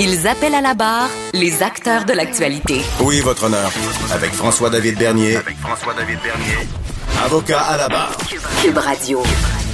Ils appellent à la barre les acteurs de l'actualité. Oui, votre honneur. Avec François-David Bernier. Avec François-David Bernier. Avocat à la barre. Cube Radio.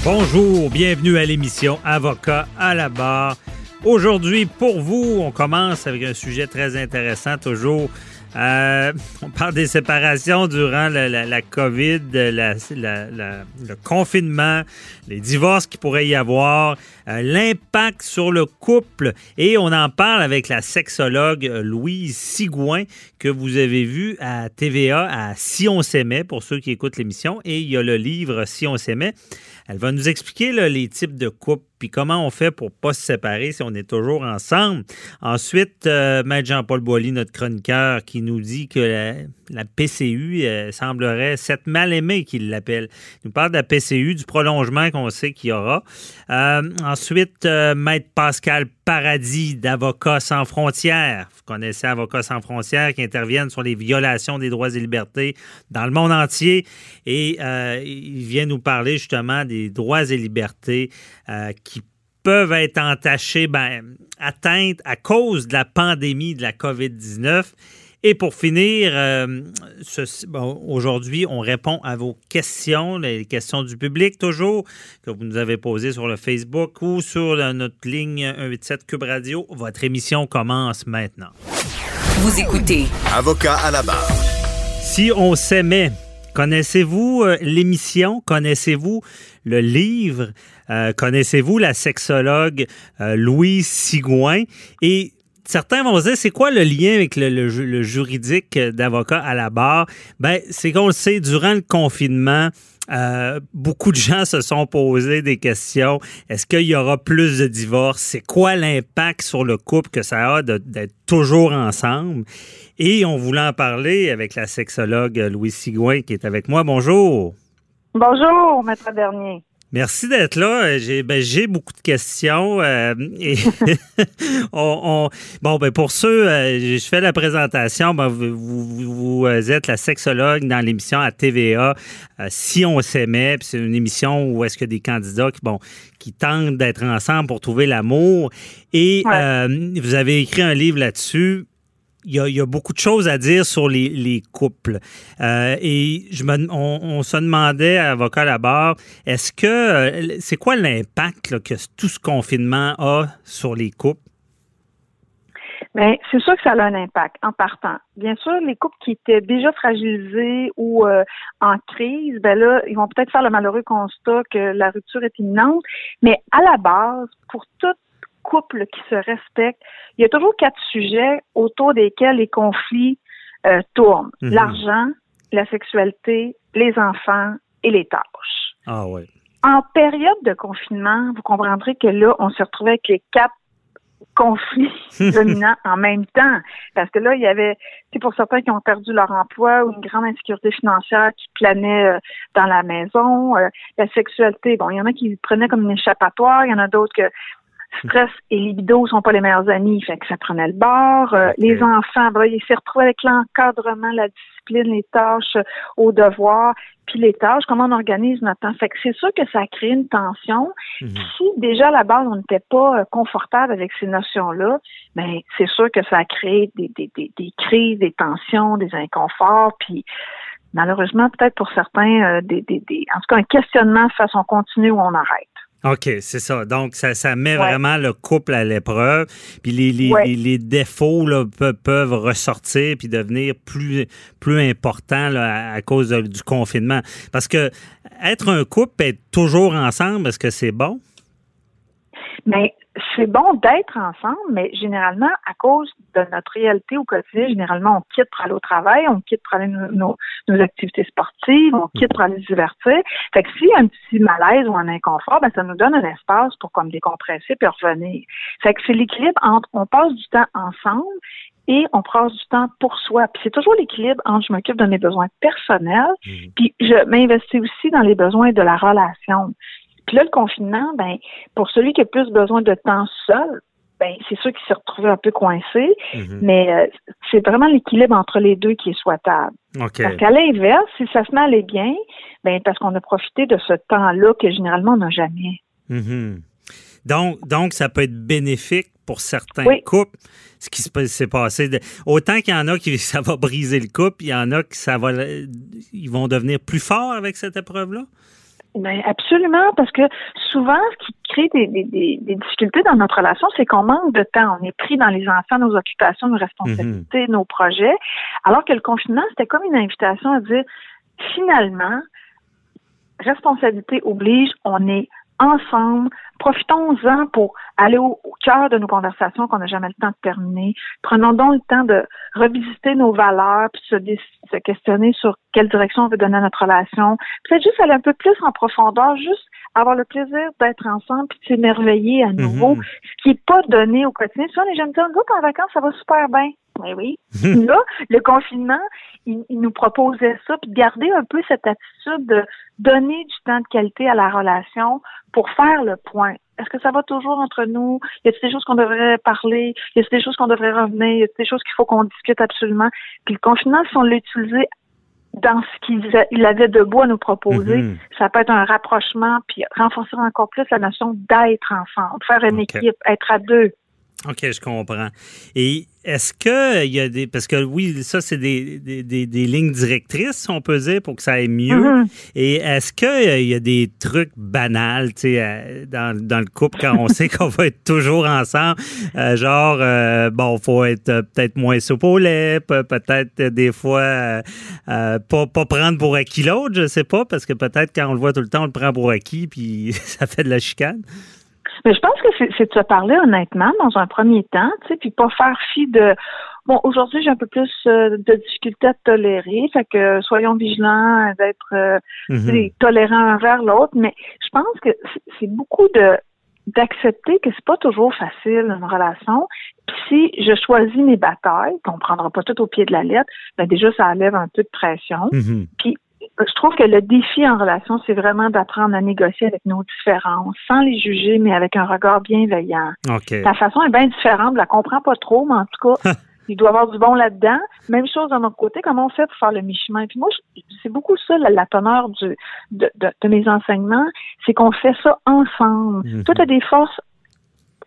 Bonjour, bienvenue à l'émission Avocat à la barre. Aujourd'hui, pour vous, on commence avec un sujet très intéressant, toujours. Euh, on parle des séparations durant la, COVID, le confinement, les divorces qui pourrait y avoir, euh, l'impact sur le couple. Et on en parle avec la sexologue Louise Sigouin, que vous avez vu à TVA à Si on s'aimait, pour ceux qui écoutent l'émission. Et il y a le livre Si on s'aimait. Elle va nous expliquer les types de couples, puis comment on fait pour pas se séparer si on est toujours ensemble? Ensuite, euh, Maître Jean-Paul Boilly, notre chroniqueur, qui nous dit que la, PCU euh, semblerait s'être mal aimée, qu'il l'appelle. Il nous parle de la PCU, du prolongement qu'on sait qu'il y aura. Euh, ensuite, Maître Pascal Paradis d'Avocats sans frontières. Vous connaissez Avocats sans frontières qui interviennent sur les violations des droits et libertés dans le monde entier. Et il vient nous parler justement des droits et libertés qui peuvent être entachés, ben, atteintes à cause de la pandémie de la COVID-19. Et pour finir, euh, bon, aujourd'hui, on répond à vos questions, les questions du public toujours, que vous nous avez posées sur le Facebook ou sur la- notre ligne 187 Cube Radio. Votre émission commence maintenant. Vous écoutez Avocat à la barre. Si on s'aimait, connaissez-vous euh, l'émission? Connaissez-vous le livre? Euh, connaissez-vous la sexologue euh, Louise Sigouin? Et certains vont se dire, c'est quoi le lien avec le, le ju- le juridique d'avocat à la barre? Ben, c'est qu'on le sait, durant le confinement, euh, beaucoup de gens se sont posés des questions. Est-ce qu'il y aura plus de divorces? C'est quoi l'impact sur le couple que ça a d'être toujours ensemble? Et on voulait en parler avec la sexologue Louise Sigouin qui est avec moi. Bonjour. Bonjour, maître Bernier. Merci d'être là. J'ai ben, j'ai beaucoup de questions. euh, et on, on- bon, ben, pour ceux, euh, je fais la présentation. Ben, vous, vous- vous êtes la sexologue dans l'émission à TVA. euh, si on s'aimait, c'est une émission où est-ce que des candidats qui, bon, qui tentent d'être ensemble pour trouver l'amour. Et Ouais. euh, vous avez écrit un livre là-dessus. Il y, a, beaucoup de choses à dire sur les, les couples. Euh, et je me, on, se demandait, avocat à la barre, est-ce que euh, c'est quoi l'impact que tout ce confinement a sur les couples? Bien, c'est sûr que ça a un impact en partant. Bien sûr, les couples qui étaient déjà fragilisés ou euh, en crise, ben là, ils vont peut-être faire le malheureux constat que la rupture est imminente. Mais à la base, pour tout couple qui se respecte, il y a toujours quatre sujets autour desquels les conflits euh, tournent. Mhm. L'argent, la sexualité, les enfants et les tâches. Ah oui. En période de confinement, vous comprendrez que là, on se retrouvait avec les quatre conflits dominants en même temps. Parce que là, il y avait, c'est pour certains qui ont perdu leur emploi ou une grande insécurité financière qui planait euh, dans la maison. Euh, la sexualité, bon, il y en a qui prenaient comme une échappatoire, il y en a d'autres que stress et libido sont pas les meilleurs amis, fait que ça prenait le bord. Euh. Les enfants, ben ils s'est retrouvés avec l'encadrement, la discipline, les tâches euh, aux devoirs, puis les tâches, comment on organise notre temps. Fait que c'est sûr que ça a créé une tension. Mhm. Si déjà à la base on n'était pas euh, confortable avec ces notions-là, ben c'est sûr que ça a créé des, des, des, des crises, des tensions, des inconforts, puis malheureusement peut-être pour certains euh, des, des, des en tout cas un questionnement de façon continue où on arrête. OK, c'est ça. Donc, ça, ça met Ouais. vraiment le couple à l'épreuve. Puis les, les, Ouais. les, les défauts là, pe- peuvent ressortir puis devenir plus, plus importants là, à, à cause de- du confinement. Parce que être un couple, être toujours ensemble, est-ce que c'est bon? Mais c'est bon d'être ensemble, mais généralement, à cause de notre réalité au quotidien, généralement, on quitte pour aller au travail, on quitte pour aller nos, nos, nos activités sportives, on quitte pour aller se divertir. Fait que s'il y a un petit malaise ou un inconfort, ben, ça nous donne un espace pour comme décompresser puis revenir. Fait que c'est l'équilibre entre on passe du temps ensemble et on passe du temps pour soi. Puis c'est toujours l'équilibre entre je m'occupe de mes besoins personnels, puis je m'investis aussi dans les besoins de la relation. Puis là, le confinement, ben, pour celui qui a plus besoin de temps seul, ben, c'est sûr qu'il s'est retrouvé un peu coincé, mais euh, c'est vraiment l'équilibre entre les deux qui est souhaitable. Parce qu'à l'inverse, si ça se met à aller bien, ben, parce qu'on a profité de ce temps-là que généralement on n'a jamais. Mhm. Donc, donc, ça peut être bénéfique pour certains Oui. couples, ce qui s'est passé. de- autant qu'il y en a qui ça va briser le couple, il y en a qui ça va, ils vont devenir plus forts avec cette épreuve-là? Ben absolument, parce que souvent, ce qui crée des, des, des, des difficultés dans notre relation, c'est qu'on manque de temps. On est pris dans les enfants, nos occupations, nos responsabilités, nos projets. Alors que le confinement, c'était comme une invitation à dire, finalement, responsabilité oblige, on est ensemble, profitons-en pour aller au, au cœur de nos conversations qu'on n'a jamais le temps de terminer. Prenons donc le temps de revisiter nos valeurs, puis se, se questionner sur quelle direction on veut donner à notre relation. Peut-être juste aller un peu plus en profondeur, juste avoir le plaisir d'être ensemble, puis de s'émerveiller à nouveau, ce qui n'est pas donné au quotidien. Souvent, les gens me disent, nous autres, en vacances, ça va super bien. Oui, oui. Là, le confinement, il, il nous proposait ça, puis de garder un peu cette attitude de donner du temps de qualité à la relation pour faire le point. Est-ce que ça va toujours entre nous? Y a-t-il des choses qu'on devrait parler? Y a-t-il des choses qu'on devrait revenir? Y a-t-il des choses qu'il faut qu'on discute absolument? Puis le confinement, si on l'utilisait dans ce qu'il avait de beau à nous proposer, Mhm. ça peut être un rapprochement, puis renforcer encore plus la notion d'être ensemble, faire une équipe, être à deux. OK, je comprends. Et est-ce que il y a des. Parce que oui, ça, c'est des, des, des- des lignes directrices, on peut dire, pour que ça aille mieux. Mhm. Et est-ce qu'il y a des trucs banals, tu sais, euh, dans, dans le couple quand on sait qu'on va être toujours ensemble? Euh, genre, euh, bon, faut être euh, peut-être moins soupe au lait, pe- peut-être euh, des fois euh, euh, pas, pas prendre pour acquis l'autre, je sais pas, parce que peut-être quand on le voit tout le temps, on le prend pour acquis, puis ça fait de la chicane. Mais je pense que c'est de se parler honnêtement dans un premier temps, tu sais, puis pas faire fi de bon, aujourd'hui j'ai un peu plus euh, de difficulté à tolérer, fait que euh, soyons vigilants d'être euh, tu Mhm. sais, tolérants envers l'autre, mais je pense que c'est- beaucoup de d'accepter que c'est pas toujours facile une relation. Puis si je choisis mes batailles, qu'on prendra pas tout au pied de la lettre, ben déjà ça enlève un peu de pression. Mhm. Puis je trouve que le défi en relation, c'est vraiment d'apprendre à négocier avec nos différences, sans les juger, mais avec un regard bienveillant. OK. Ta façon est bien différente, je la comprends pas trop, mais en tout cas, il doit y avoir du bon là-dedans. Même chose de notre côté, comment on fait pour faire le mi-chemin? Puis moi, c'est beaucoup ça, la, la teneur du, de, de, de mes enseignements, c'est qu'on fait ça ensemble. Mhm. Toi, tu as des forces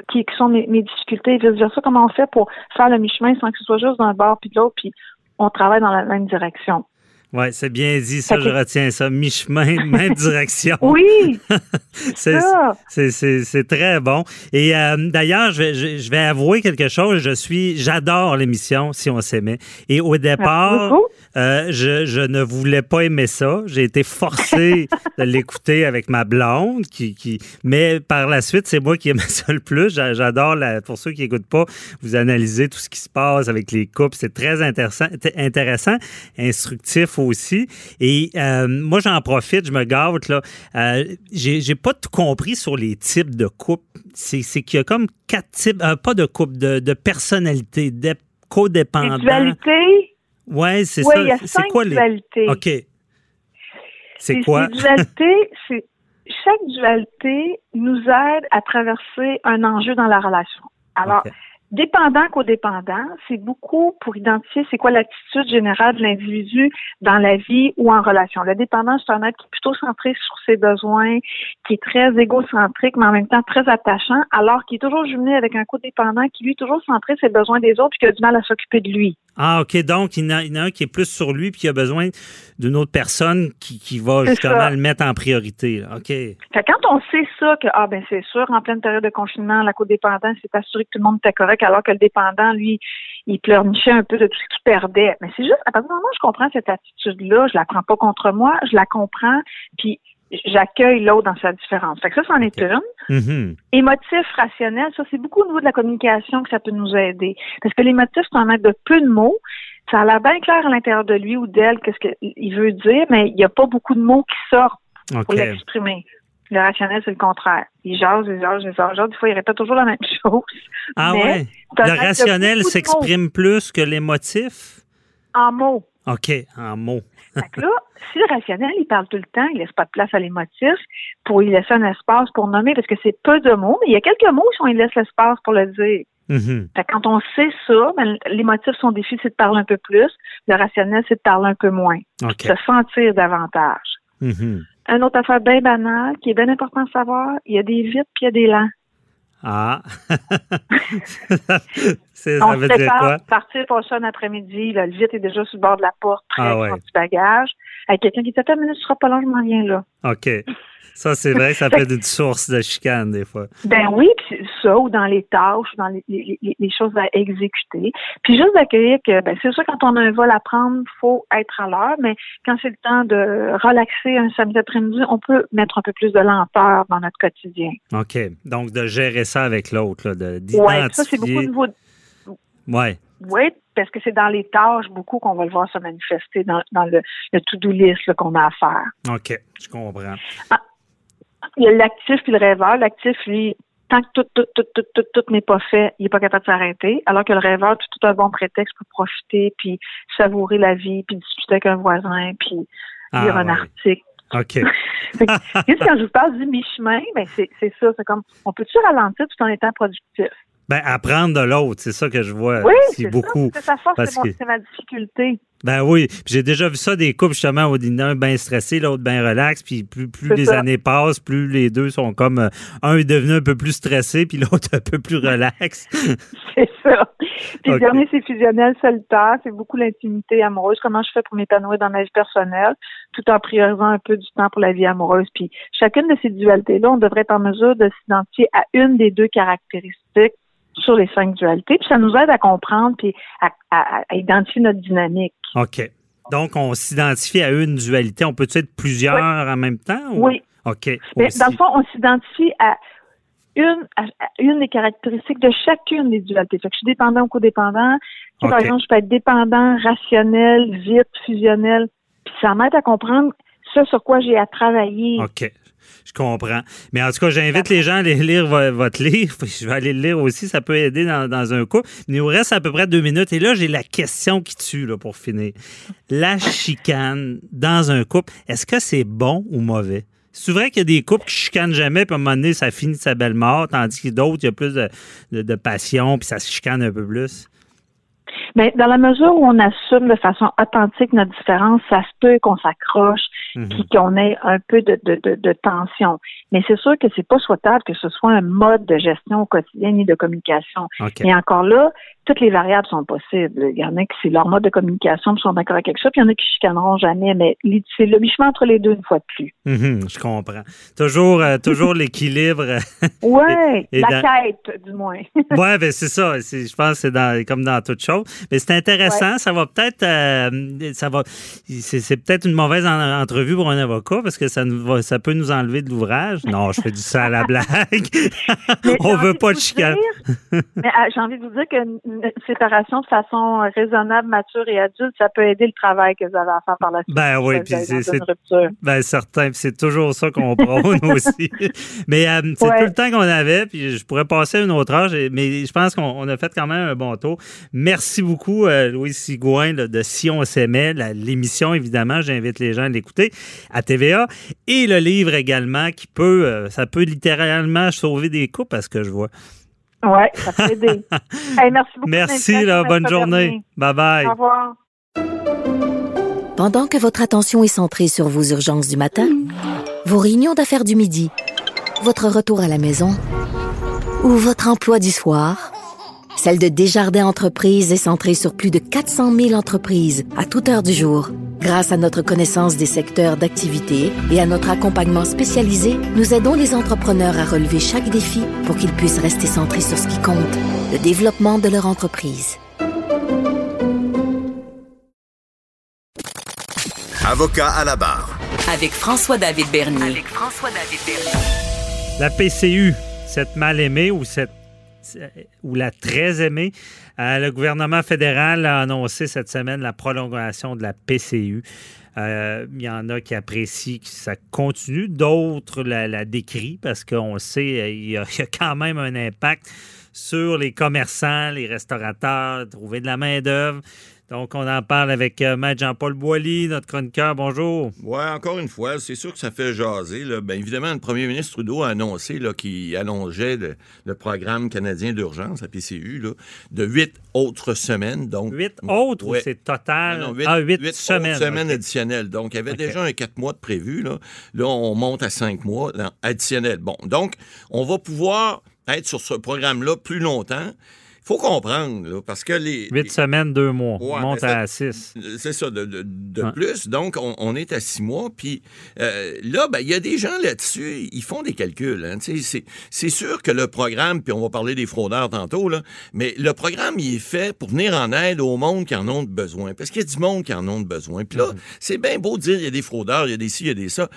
qui, qui sont mes, mes difficultés, et vice-versa, comment on fait pour faire le mi-chemin sans que ce soit juste d'un bord puis de l'autre, puis on travaille dans la même direction. Oui, c'est bien dit, ça, je retiens ça. Mi-chemin, même direction. Oui, C'est ça. c'est- c'est- c'est très bon. Et euh, d'ailleurs, je, vais- je, je vais avouer quelque chose. Je suis, j'adore l'émission Si on s'aimait. Et au départ. Euh, je, je ne voulais pas aimer ça. J'ai été forcé de l'écouter avec ma blonde, qui, qui, mais par la suite, c'est moi qui aimais ça le plus. J'a- J'adore, la, pour ceux qui n'écoutent pas, vous analysez tout ce qui se passe avec les couples. C'est très intéressant, intéressant, instructif aussi. Et euh, moi, j'en profite, je me gâte. là. Euh, J'ai pas tout compris sur les types de couples. C'est qu'il y a comme quatre types, euh, pas de couples, de, de personnalités, de codépendants. dualités, Ouais, c'est ça. il y a C'est cinq quoi les. dualités. OK. C'est Ces- quoi? Ces dualités, c'est chaque dualité nous aide à traverser un enjeu dans la relation. Alors, OK. dépendant codépendant, c'est beaucoup pour identifier c'est quoi l'attitude générale de l'individu dans la vie ou en relation. Le dépendant, c'est un être qui est plutôt centré sur ses besoins, qui est très égocentrique, mais en même temps très attachant, alors qu'il est toujours jumelé avec un codépendant qui, lui, est toujours centré sur ses besoins des autres et qui a du mal à s'occuper de lui. Ah, OK. Donc, il y, en a, il y en a un qui est plus sur lui puis qui a besoin d'une autre personne qui, qui va justement ça. le mettre en priorité. là. OK. Fait quand on sait ça, que, ah, ben, c'est sûr, en pleine période de confinement, la codépendance s'est assurée que tout le monde était correct, alors que le dépendant, lui, il pleurnichait un peu de tout ce qu'il perdait. Mais c'est juste, à partir du moment où je comprends cette attitude-là, je la prends pas contre moi, je la comprends, puis j'accueille l'autre dans sa différence. Fait que ça, c'en est une. Mhm. Émotif, rationnel, ça, c'est beaucoup au niveau de la communication que ça peut nous aider. Parce que l'émotif, c'est un mettre de peu de mots. Ça a l'air bien clair à l'intérieur de lui ou d'elle qu'est-ce qu'il veut dire, mais il n'y a pas beaucoup de mots qui sortent pour l'exprimer. Le rationnel, c'est le contraire. Il jase, il jase, il jase, il jase. Des fois, il répète toujours la même chose. Ah mais ouais. Le rationnel s'exprime plus que l'émotif? En mots. OK, en mots. Là, si le rationnel, il parle tout le temps, il laisse pas de place à l'émotif pour y laisser un espace pour nommer, parce que c'est peu de mots, mais il y a quelques mots on y laisse l'espace pour le dire. Mhm. Fait que quand on sait ça, ben, l'émotif, son défi, c'est de parler un peu plus. Le rationnel, c'est de parler un peu moins. OK. Se sentir davantage. Mhm. Une autre affaire bien banale, qui est bien important de savoir, il y a des vite puis il y a des lents. Ah. C'est- On ça se veut dire quoi? partir pour ça un après-midi. Le vite est déjà sur le bord de la porte, prêt Ah ouais. son petit bagage. Avec quelqu'un qui dit Attends minute, tu seras pas long, je m'en viens là. OK. Ça, c'est vrai que ça peut être une source de chicane, des fois. Ben oui, puis ça, ou dans les tâches, dans les, les, les- les choses à exécuter. Puis juste d'accueillir que, ben c'est sûr, quand on a un vol à prendre, faut être à l'heure, mais quand c'est le temps de relaxer un samedi après-midi, on peut mettre un peu plus de lenteur dans notre quotidien. OK. Donc, de gérer ça avec l'autre, là, de- Ouais, ça, c'est beaucoup au d'identifier. niveau de Ouais. Oui, parce que c'est dans les tâches beaucoup qu'on va le voir se manifester dans, dans le, le to-do list qu'on a à faire. OK. Je comprends. Il y a l'actif puis le rêveur. L'actif, lui, tant que tout, tout, tout, tout, tout, tout n'est pas fait, il n'est pas capable de s'arrêter. Alors que le rêveur, tout, tout un bon prétexte pour profiter, puis savourer la vie, puis discuter avec un voisin, puis Ah, lire un article. OK. Quand je vous parle du mi-chemin, ben c'est c'est ça. C'est comme, on peut-tu ralentir tout en étant productif? Ben, apprendre de l'autre, c'est ça que je vois Oui, c'est beaucoup. ça. Sa force, parce que- c'est ma difficulté. Ben oui, j'ai déjà vu ça des couples justement où il y en a un bien stressé, l'autre bien relax, puis plus, les ça. années passent, plus les deux sont comme euh, un est devenu un peu plus stressé, puis l'autre un peu plus relax. C'est ça. Puis Ok. le dernier, c'est fusionnel solitaire. C'est beaucoup l'intimité amoureuse. Comment je fais pour m'épanouir dans ma vie personnelle, tout en priorisant un peu du temps pour la vie amoureuse? Puis chacune de ces dualités-là, on devrait être en mesure de s'identifier à une des deux caractéristiques sur les cinq dualités. Puis ça nous aide à comprendre puis à, à- à identifier notre dynamique. OK. Donc, on s'identifie à une dualité. On peut être plusieurs en même temps? ou- Oui. OK. Mais dans le fond, on s'identifie à une, à, une des caractéristiques de chacune des dualités. Fait que je suis dépendant ou codépendant. Tu sais, Par exemple, je peux être dépendant, rationnel, vite, fusionnel. Puis ça m'aide à comprendre ce sur quoi j'ai à travailler. OK. Je comprends. Mais en tout cas, j'invite les gens à aller lire vo- votre livre. Je vais aller le lire aussi. Ça peut aider dans, dans un coup. Il nous reste à peu près deux minutes. Et là, j'ai la question qui tue là, pour finir. La chicane dans un couple, est-ce que c'est bon ou mauvais? C'est vrai qu'il y a des couples qui chicanent jamais, puis à un moment donné, ça finit de sa belle mort, tandis que d'autres, il y a plus de, de- de passion, puis ça se chicane un peu plus. Mais dans la mesure où on assume de façon authentique notre différence, ça se peut qu'on s'accroche, Mhm. puis qu'on ait un peu de, de, de, de tension. Mais c'est sûr que c'est pas souhaitable que ce soit un mode de gestion au quotidien ni de communication. Mais encore là, toutes les variables sont possibles. Il y en a qui c'est leur mode de communication, ils sont d'accord avec ça, puis il y en a qui chicaneront jamais. Mais c'est le mi-chemin entre les deux une fois de plus. Mhm, je comprends. Toujours, euh, toujours l'équilibre. Ouais, Et la dans- quête, du moins. Ouais, ben c'est ça. Je pense que c'est dans, comme dans toute chose. Mais c'est intéressant. Ça va peut-être, euh, ça va, c'est peut-être une mauvaise en- entrevue pour un avocat parce que ça nous va, ça peut nous enlever de l'ouvrage. Non, je fais du ça à la blague. On veut pas de chicane. dire- Mais j'ai envie de vous dire qu'une une séparation de façon raisonnable, mature et adulte, ça peut aider le travail que vous avez à faire par la suite. Ben oui, puis c'est ben certain, puis c'est toujours ça qu'on prône aussi. Mais euh, c'est Ouais. tout le temps qu'on avait, puis je pourrais passer à une autre âge, et- mais je pense qu'on on a fait quand même un bon tour. Merci beaucoup, euh, Louis Sigouin là, de Si on s'aimait, l'émission évidemment, j'invite les gens à l'écouter à TVA, et le livre également qui peut, euh, ça peut littéralement sauver des couples, à ce que je vois. Ouais, ça peut aider. Hey, merci beaucoup. Merci, là, bonne journée. Bye bye. Au revoir. Pendant que votre attention est centrée sur vos urgences du matin, vos réunions d'affaires du midi, votre retour à la maison ou votre emploi du soir, Celle de Desjardins Entreprises est centrée sur plus de 400 000 entreprises à toute heure du jour. Grâce à notre connaissance des secteurs d'activité et à notre accompagnement spécialisé, nous aidons les entrepreneurs à relever chaque défi pour qu'ils puissent rester centrés sur ce qui compte, le développement de leur entreprise. Avocat à la barre. Avec François-David Bernier. Avec François-David Bernier. La PCU, cette mal aimée ou cette ou la très aimée, euh, le gouvernement fédéral a annoncé cette semaine la prolongation de la PCU. Euh, Il y en a qui apprécient que ça continue, d'autres la, la décrient parce qu'on sait euh, il y, a, y a quand même un impact sur les commerçants, les restaurateurs, trouver de la main-d'œuvre. Donc, on en parle avec euh, Maître Jean-Paul Boilly, notre chroniqueur. Bonjour. Oui, encore une fois, c'est sûr que ça fait jaser. Là. Bien évidemment, le premier ministre Trudeau a annoncé qu'il allongeait le, le programme canadien d'urgence, la PCU, là, de huit autres semaines. Donc, Huit autres ou c'est total? Non, non, huit- ah, huit, huit semaines. autres semaines OK. additionnelles. Donc, il y avait déjà un quatre mois de prévu. Là. là, on monte à cinq mois additionnels. Bon, donc, on va pouvoir être sur ce programme-là plus longtemps. Faut comprendre, là, parce que les... Huit semaines, deux mois. Ouais, on monte à six. C'est ça, de, de- de Ouais. plus. Donc, on, on est à six mois. Puis euh, là, ben, il y a des gens là-dessus, ils font des calculs. hein. C'est sûr que le programme, puis on va parler des fraudeurs tantôt, là, mais le programme, il est fait pour venir en aide au monde qui en ont besoin. Parce qu'il y a du monde qui en ont besoin. Puis là, c'est bien beau de dire il y a des fraudeurs, il y a des ci, il y a des ça.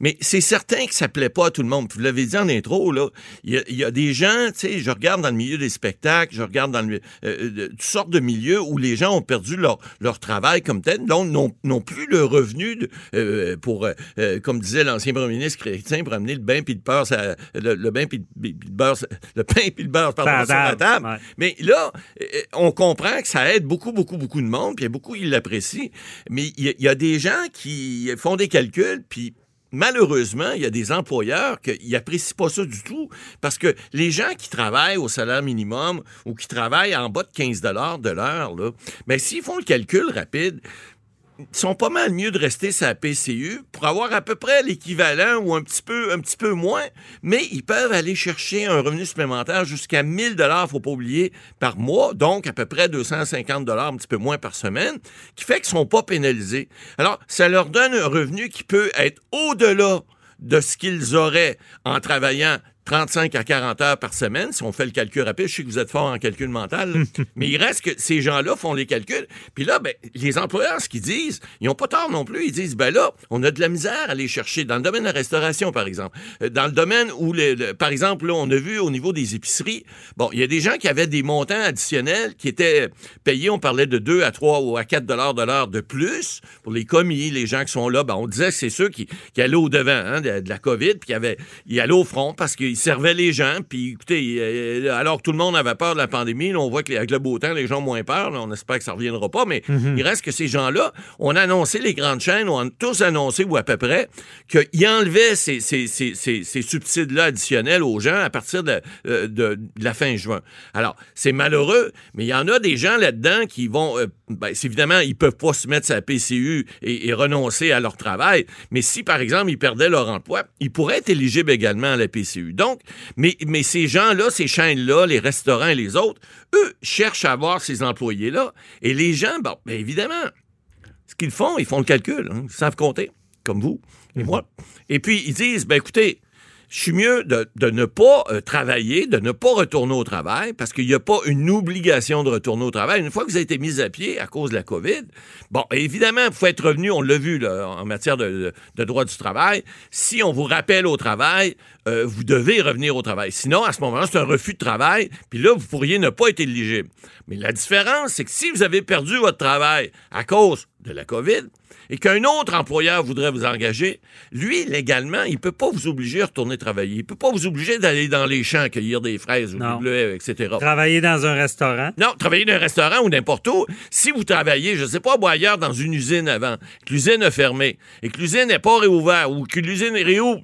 Mais c'est certain que ça plaît pas à tout le monde. Puis vous l'avez dit en intro, là, il y y a des gens, tu sais, je regarde dans le milieu des spectacles, je regarde dans le, euh, de, toutes sortes de milieux où les gens ont perdu leur, leur travail comme tel, donc n'ont plus le revenu de, euh, pour, euh, euh, comme disait l'ancien premier ministre chrétien, pour amener le bain puis le beurre, ça- le, le bain puis le, beurre, le pain puis le beurre, pardon, Sur la table, ouais. Mais là, euh, on comprend que ça aide beaucoup, beaucoup, beaucoup de monde, puis il y a beaucoup qui l'apprécient. Mais il y, y a des gens qui font des calculs, puis malheureusement, il y a des employeurs qui n'apprécient pas ça du tout parce que les gens qui travaillent au salaire minimum ou qui travaillent en bas de 15 de l'heure, là, ben, s'ils font le calcul rapide, sont pas mal mieux de rester la PCU pour avoir à peu près l'équivalent ou un petit peu un petit peu moins, mais ils peuvent aller chercher un revenu supplémentaire jusqu'à 1000 dollars, faut pas oublier, par mois, donc à peu près 250 dollars, un petit peu moins par semaine, qui fait qu'ils sont pas pénalisés. Alors, ça leur donne un revenu qui peut être au-delà de ce qu'ils auraient en travaillant 35 à 40 heures par semaine, si on fait le calcul rapide. Je sais que vous êtes fort en calcul mental, mais il reste que ces gens-là font les calculs. Puis là, ben, les employeurs, ce qu'ils disent, ils n'ont pas tort non plus. Ils disent, ben là, on a de la misère à aller chercher dans le domaine de la restauration, par exemple. Euh, Dans le domaine où, le, le- par exemple, là, on a vu au niveau des épiceries, bon, il y a des gens qui avaient des montants additionnels qui étaient payés, on parlait de 2 à 3 ou à 4 dollars de l'heure de plus pour les commis, les gens qui sont là. Ben, on disait que c'est ceux qui, qui allaient au-devant hein, de, de la COVID, puis qui avaient, ils allaient au front parce qu'ils servaient les gens. Puis écoutez, euh, alors que tout le monde avait peur de la pandémie, là, on voit qu'avec le beau temps, les gens ont moins peur. là, on espère que ça ne reviendra pas, mais il reste que ces gens-là, on a annoncé, les grandes chaînes ont tous annoncé, ou à peu près, qu'ils enlevaient ces, ces, ces, ces, subsides-là additionnels aux gens à partir de, euh, de, de la fin juin. Alors, c'est malheureux, mais il y en a des gens là-dedans qui vont, euh, ben, c'est évidemment, ils peuvent pas se mettre la PCU et, et renoncer à leur travail, mais si, par exemple, ils perdaient leur emploi, ils pourraient être éligibles également à la PCU. Donc, mais, ces gens-là, ces chaînes-là, les restaurants et les autres, eux, cherchent à avoir ces employés-là. Et les gens, bon, bien évidemment, ce qu'ils font, ils font le calcul. hein. Ils savent compter, comme vous et moi. Et puis, ils disent, ben écoutez, je suis mieux de, de ne pas euh, travailler, de ne pas retourner au travail, parce qu'il n'y a pas une obligation de retourner au travail. Une fois que vous avez été mis à pied à cause de la COVID, bon, évidemment, il faut être revenu, on l'a vu là, en matière de, de- droit du travail. Si on vous rappelle au travail, euh, vous devez revenir au travail. Sinon, à ce moment-là, c'est un refus de travail, puis là, vous pourriez ne pas être éligible. Mais la différence, c'est que si vous avez perdu votre travail à cause de la COVID, et qu'un autre employeur voudrait vous engager, lui, légalement, il peut pas vous obliger à retourner travailler. Il peut pas vous obliger d'aller dans les champs cueillir des fraises ou Non. du bleuet, etc. Travailler dans un restaurant? Non, travailler dans un restaurant ou n'importe où. Si vous travaillez, je sais pas, moi, ailleurs, dans une usine avant, que l'usine a fermé et que l'usine n'est pas réouverte ou que l'usine est réouvre,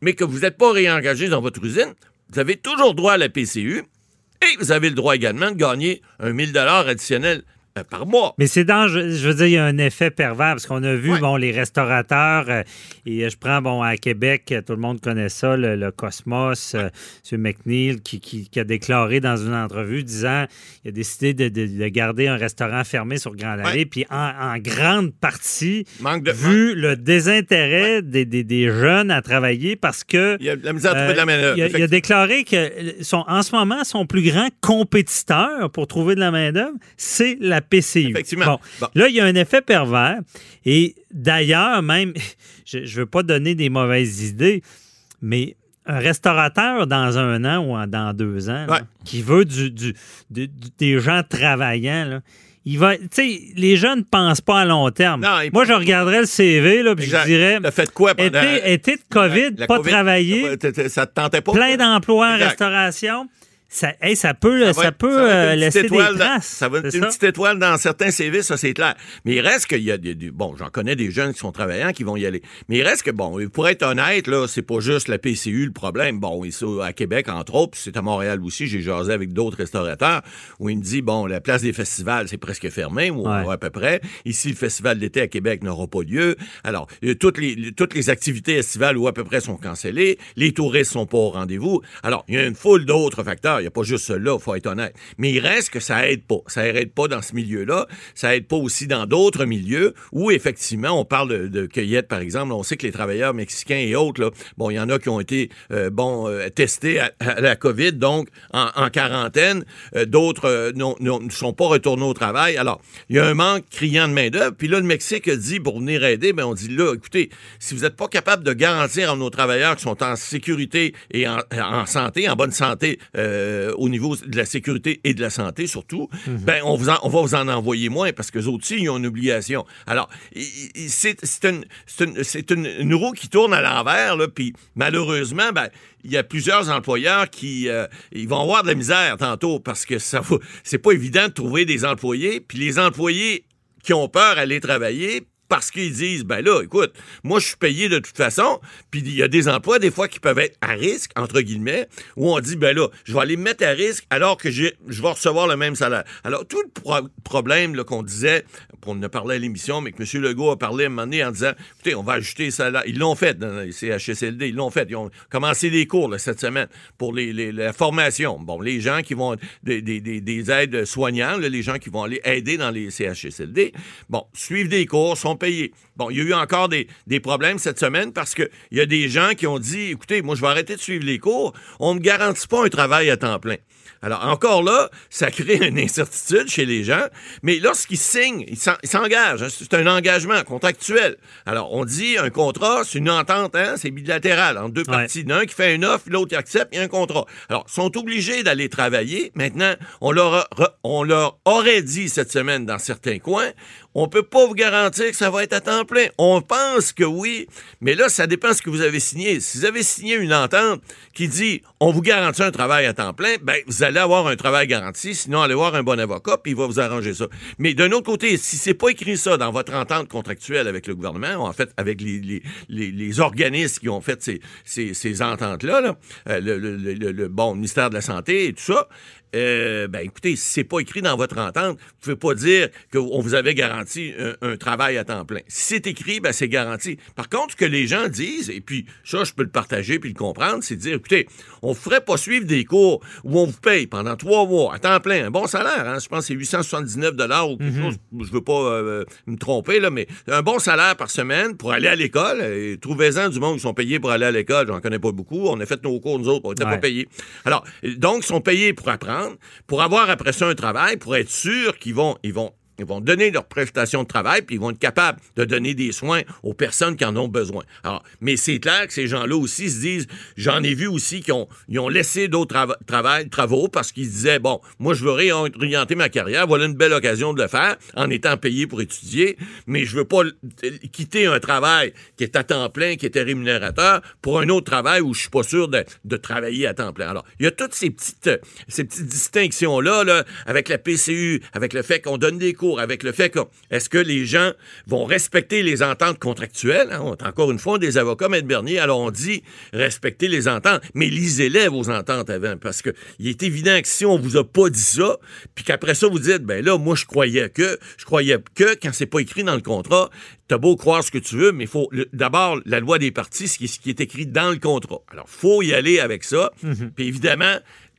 mais que vous n'êtes pas réengagé dans votre usine, vous avez toujours droit à la PCU et vous avez le droit également de gagner un 1000 additionnel par mois. Mais c'est dangereux. Je veux dire, il y a un effet pervers parce qu'on a vu, Ouais. bon, les restaurateurs, euh, et je prends, bon, à Québec, euh, tout le monde connaît ça, le, le Cosmos, euh, M. McNeil, qui, qui- qui a déclaré dans une entrevue disant il a décidé de, de- de garder un restaurant fermé sur Grand Allée, Ouais. puis en, en grande partie, Manque de. vu le désintérêt des, des- des jeunes à travailler parce que. Il y a la misère à trouver de la Euh, main-d'œuvre. il, a, il a Effectivement. déclaré que euh, son, en ce moment, son plus grand compétiteur pour trouver de la main-d'œuvre, c'est la PCU. Effectivement. Bon. Bon. Là, il y a un effet pervers. Et d'ailleurs, même, je ne veux pas donner des mauvaises idées, mais un restaurateur dans un an ou dans deux ans, là, qui veut du, du- du- du- des gens travaillants, là, il va, tu sais, les jeunes ne pensent pas à long terme. Non, Moi, je regarderais le CV, là, puis je dirais, T'as fait quoi pendant. été, été de COVID, la pas COVID, travailler, t- t- Ça te tentait pas? plein d'emplois en restauration, ça, hey, ça peut, ça être- peut ça euh, laisser des dans- traces. ça va être une ça? petite étoile dans certains CV, ça c'est clair. Mais il reste qu'il y a des, des- bon, j'en connais des jeunes qui sont travaillants qui vont y aller. Mais il reste que bon, pour être honnête là, c'est pas juste la PCU le problème. Bon, ici à Québec entre autres, puis c'est à Montréal aussi, j'ai jasé avec d'autres restaurateurs où il me dit bon, la place des festivals c'est presque fermé ou Ouais. à peu près. Ici le festival d'été à Québec n'aura pas lieu. Alors, euh, toutes les les- toutes les activités estivales ou à peu près sont cancellées, les touristes sont pas au rendez-vous. Alors, il y a une foule d'autres facteurs, il y a pas juste cela, faut être honnête. Mais il reste que ça aide pas. Ça aide pas dans ce milieu-là. Ça aide pas aussi dans d'autres milieux où, effectivement, on parle de, de cueillette, par exemple. On sait que les travailleurs mexicains et autres, là, bon, il y en a qui ont été, euh, bon, euh, testés à, la COVID, donc en, quarantaine. Euh, d'autres ne sont pas retournés au travail. Alors, il y a un manque criant de main-d'œuvre. Puis là, le Mexique dit, pour venir aider, ben, on dit là, écoutez, si vous n'êtes pas capable de garantir à nos travailleurs qui sont en sécurité et en, santé, en bonne santé, au niveau de la sécurité et de la santé surtout, ben on, vous en- on va vous en envoyer moins parce que eux autres aussi, ils ont une obligation. Alors, c'est une, une, une- roue qui tourne à l'envers, puis malheureusement, ben, il y a plusieurs employeurs qui euh, ils vont avoir de la misère tantôt parce que ça c'est pas évident de trouver des employés, puis les employés qui ont peur à aller travailler parce qu'ils disent, ben là, écoute, moi, je suis payé de toute façon, puis il y a des emplois, des fois, qui peuvent être à risque, entre guillemets, où on dit, ben là, je vais aller me mettre à risque alors que je vais recevoir le même salaire. Alors, tout le pro- problème qu'on disait, on en a parlé à l'émission, mais que M. Legault a parlé à un moment donné en disant, écoutez, on va ajouter ça là. Ils l'ont fait dans les CHSLD, ils l'ont fait. Ils ont commencé des cours cette semaine pour les, la formation. Bon, les gens qui vont, des, des- des- des aides soignants, les gens qui vont aller aider dans les CHSLD, bon, suivent des cours, sont Bon, il y a eu encore des, des problèmes cette semaine parce qu'il y a des gens qui ont dit, écoutez, moi, je vais arrêter de suivre les cours, on ne me garantit pas un travail à temps plein. Alors, encore là, ça crée une incertitude chez les gens, mais lorsqu'ils signent, ils s'en- ils s'engagent. hein, c'est un engagement contractuel. Alors, on dit un contrat, c'est une entente, hein, c'est bilatéral entre deux Ouais. parties. Il y en a un qui fait une offre, l'autre qui accepte, il y a un contrat. Alors, ils sont obligés d'aller travailler. Maintenant, on leur, a- re- on leur aurait dit cette semaine dans certains coins, on peut pas vous garantir que ça va être à temps plein. On pense que oui, mais là, ça dépend de ce que vous avez signé. Si vous avez signé une entente qui dit on vous garantit un travail à temps plein, ben vous allez avoir un travail garanti, sinon allez voir un bon avocat puis il va vous arranger ça. Mais d'un autre côté, si c'est pas écrit ça dans votre entente contractuelle avec le gouvernement, ou en fait avec les, les, les, organismes qui ont fait ces, ces, ces ententes-là, là, euh, le, le, le- le- bon ministère de la Santé et tout ça, euh, ben écoutez, si c'est pas écrit dans votre entente, vous pouvez pas dire qu'on vous avait garanti un, un travail à temps plein. Si c'est écrit, ben c'est garanti. Par contre, ce que les gens disent, et puis ça, je peux le partager puis le comprendre, c'est de dire, écoutez, on ne ferait pas suivre des cours où on vous paye pendant trois mois à temps plein, un bon salaire, hein, je pense que c'est 879 dollars ou quelque chose, je veux pas euh, me tromper, là, mais un bon salaire par semaine pour aller à l'école. Et Trouvez-en du monde qui sont payés pour aller à l'école, j'en connais pas beaucoup. On a fait nos cours, nous autres, on n'était Ouais. pas payés. Alors, donc, ils sont payés pour apprendre, pour avoir après ça un travail, pour être sûr qu'ils vont, ils vont, ils vont donner leur prestation de travail, puis ils vont être capables de donner des soins aux personnes qui en ont besoin. Alors, mais c'est clair que ces gens-là aussi se disent, j'en ai vu aussi qui ont, ils ont laissé d'autres travaux parce qu'ils disaient, bon, moi, je veux réorienter ma carrière, voilà une belle occasion de le faire en étant payé pour étudier, mais je veux pas quitter un travail qui est à temps plein, qui était rémunérateur, pour un autre travail où je suis pas sûr de, de travailler à temps plein. Alors, il y a toutes ces petites, ces petites distinctions-là, là, avec la PCU, avec le fait qu'on donne des cours, avec le fait que est-ce que les gens vont respecter les ententes contractuelles? Hein? On encore une fois des avocats, Maître Bernier, alors on dit respecter les ententes, mais lisez-les vos ententes avant, parce que il est évident que si on vous a pas dit ça, puis qu'après ça vous dites, ben là, moi je croyais que, je croyais que quand c'est pas écrit dans le contrat, t'as beau croire ce que tu veux, mais il faut d'abord la loi des parties, ce qui, ce qui est écrit dans le contrat. Alors, faut y aller avec ça. Puis évidemment,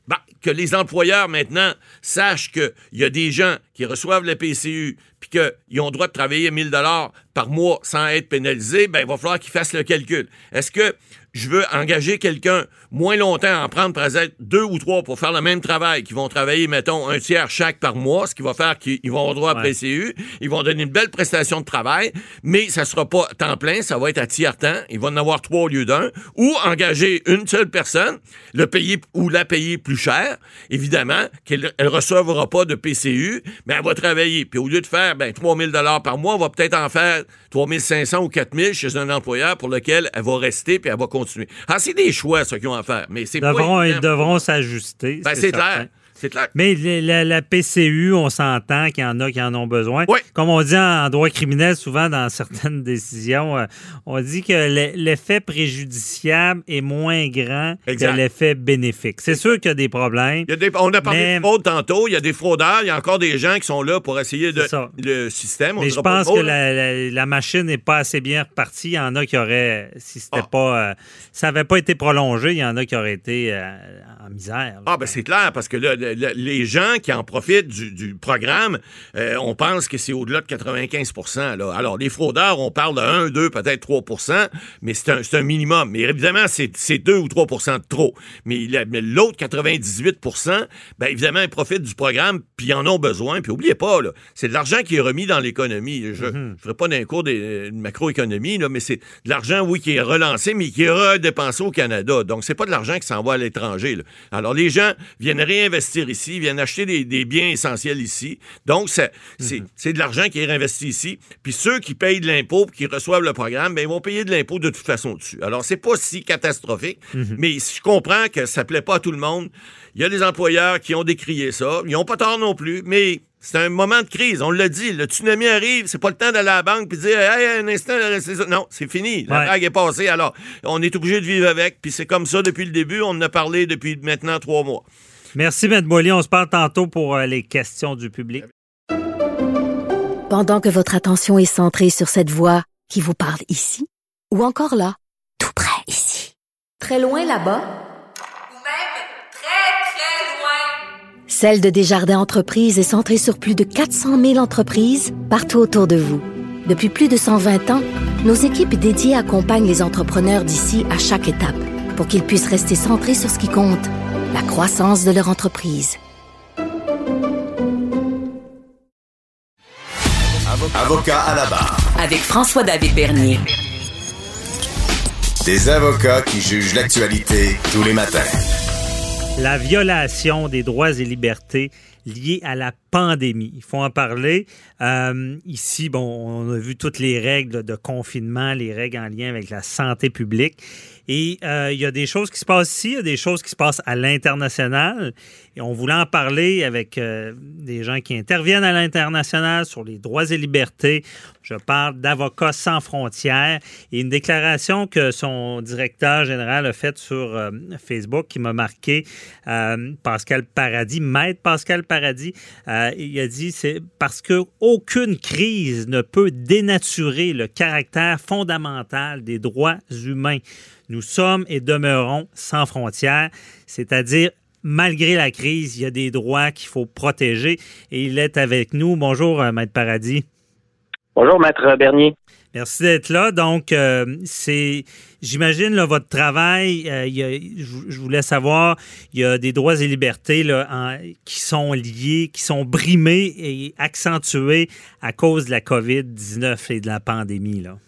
bah, que les employeurs maintenant sachent qu'il y a des gens qui reçoivent le PCU puis qu'ils ont droit de travailler 1000 dollars par mois sans être pénalisés, ben il va falloir qu'ils fassent le calcul. Est-ce que je veux engager quelqu'un moins longtemps, en prendre peut-être deux ou trois pour faire le même travail, qui vont travailler, mettons, un tiers chaque par mois, ce qui va faire qu'ils vont avoir droit à Ouais. PCU, ils vont donner une belle prestation de travail, mais ça sera pas temps plein, ça va être à tiers-temps, ils vont en avoir trois au lieu d'un, ou engager une seule personne, le payer ou la payer plus cher, évidemment, qu'elle elle recevra pas de PCU, mais elle va travailler. Puis au lieu de faire ben, 3000 dollars par mois, on va peut-être en faire 3500 ou 4000 chez un employeur pour lequel elle va rester puis elle va continuer. Ah, c'est des choix, ce qu'ils ont à faire, mais c'est pas Devront, ils évident. devront s'ajuster. Ben, c'est clair. C'est clair. Mais la, la PCU, on s'entend qu'il y en a qui en ont besoin. Oui. Comme on dit en droit criminel, souvent dans certaines décisions, euh, on dit que l'e- l'effet préjudiciable est moins grand Exact. que l'effet bénéfique. C'est sûr qu'il y a des problèmes. Il y a des- on a parlé Mais- de fraude tantôt, il y a des fraudeurs, il y a encore des gens qui sont là pour essayer de le système. on Mais je pense que là. la, la- la machine n'est pas assez bien repartie. Il y en a qui auraient, si c'était Ah. pas, euh, ça n'avait pas été prolongé, il y en a qui auraient été euh, en misère. là. Ah, ben c'est clair, parce que là, le- le- les gens qui en profitent du, du programme, euh, on pense que c'est au-delà de 95 là. Alors, les fraudeurs, on parle de 1, 2, peut-être 3% mais c'est un, minimum. Mais évidemment, c'est c'est 2 ou 3% de trop. Mais la- mais l'autre 98% ben évidemment, ils profitent du programme, puis ils en ont besoin. Puis oubliez pas, c'est de l'argent qui est remis dans l'économie. Je ne ferai pas d'un cours de macroéconomie, mais c'est de l'argent, oui, qui est relancé, mais qui est redépensé au Canada. Donc, c'est pas de l'argent qui s'en va à l'étranger. Alors, les gens viennent réinvestir ici, viennent acheter des, des biens essentiels ici. Donc, ça- c'est de l'argent qui est réinvesti ici. Puis ceux qui payent de l'impôt, qui reçoivent le programme, ben, ils vont payer de l'impôt de toute façon dessus. Alors, c'est pas si catastrophique, mais je comprends que ça plaît pas à tout le monde. Il y a des employeurs qui ont décrié ça. Ils n'ont pas tort non plus, mais c'est un moment de crise. On l'a dit. Le tsunami arrive. C'est pas le temps d'aller à la banque puis de dire Hey, un instant, c'est ça. Non, c'est fini. La Ouais. vague est passée. Alors, on est obligé de vivre avec. Puis c'est comme ça depuis le début. On en a parlé depuis maintenant trois mois. Merci, M. Boily. On se parle tantôt pour euh, les questions du public. Pendant que votre attention est centrée sur cette voix qui vous parle ici, ou encore là, tout près ici, très loin là-bas, Ou même très, très loin. Celle de Desjardins Entreprises est centrée sur plus de 400 000 entreprises partout autour de vous. Depuis plus de 120 ans, nos équipes dédiées accompagnent les entrepreneurs d'ici à chaque étape pour qu'ils puissent rester centrés sur ce qui compte, la croissance de leur entreprise. Avocat à la barre. Avec François-David Bernier. Des avocats qui jugent l'actualité tous les matins. La violation des droits et libertés liés à la pandémie. Il faut en parler. Euh, ici, bon, on a vu toutes les règles de confinement, les règles en lien avec la santé publique. Et euh, il y a des choses qui se passent ici, il y a des choses qui se passent à l'international. Et on voulait en parler avec euh, des gens qui interviennent à l'international sur les droits et libertés. Je parle d'Avocats sans frontières et une déclaration que son directeur général a faite sur euh, Facebook qui m'a marqué. Pascal Paradis, maître Pascal Paradis, il a dit c'est parce que aucune crise ne peut dénaturer le caractère fondamental des droits humains. Nous sommes et demeurons sans frontières, c'est-à-dire malgré la crise, il y a des droits qu'il faut protéger et il est avec nous. Bonjour, euh, maître Paradis. Bonjour, Maître Bernier. Merci d'être là. Donc, euh, c'est, j'imagine, votre travail, euh, il y a- je je voulais savoir, il y a des droits et libertés là, en- qui sont liés, qui sont brimés et accentués à cause de la COVID-19 et de la pandémie. Là.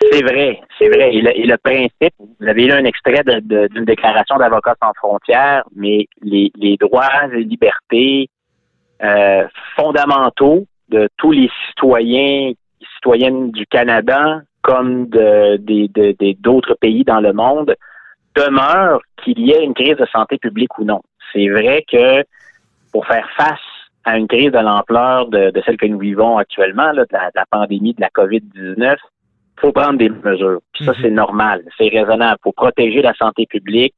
C'est vrai, c'est vrai. Et le, et le principe, vous avez lu un extrait de- de- d'une déclaration d'Avocats sans frontières, mais les, les droits et libertés euh, fondamentaux de tous les citoyens citoyennes du Canada comme de, des- de- d'autres pays dans le monde demeurent qu'il y ait une crise de santé publique ou non. C'est vrai que pour faire face à une crise de l'ampleur de, celle que nous vivons actuellement, là, de, la, pandémie de la COVID-19, il faut prendre des mesures. Puis ça, mhm. c'est normal, c'est raisonnable. Faut protéger la santé publique.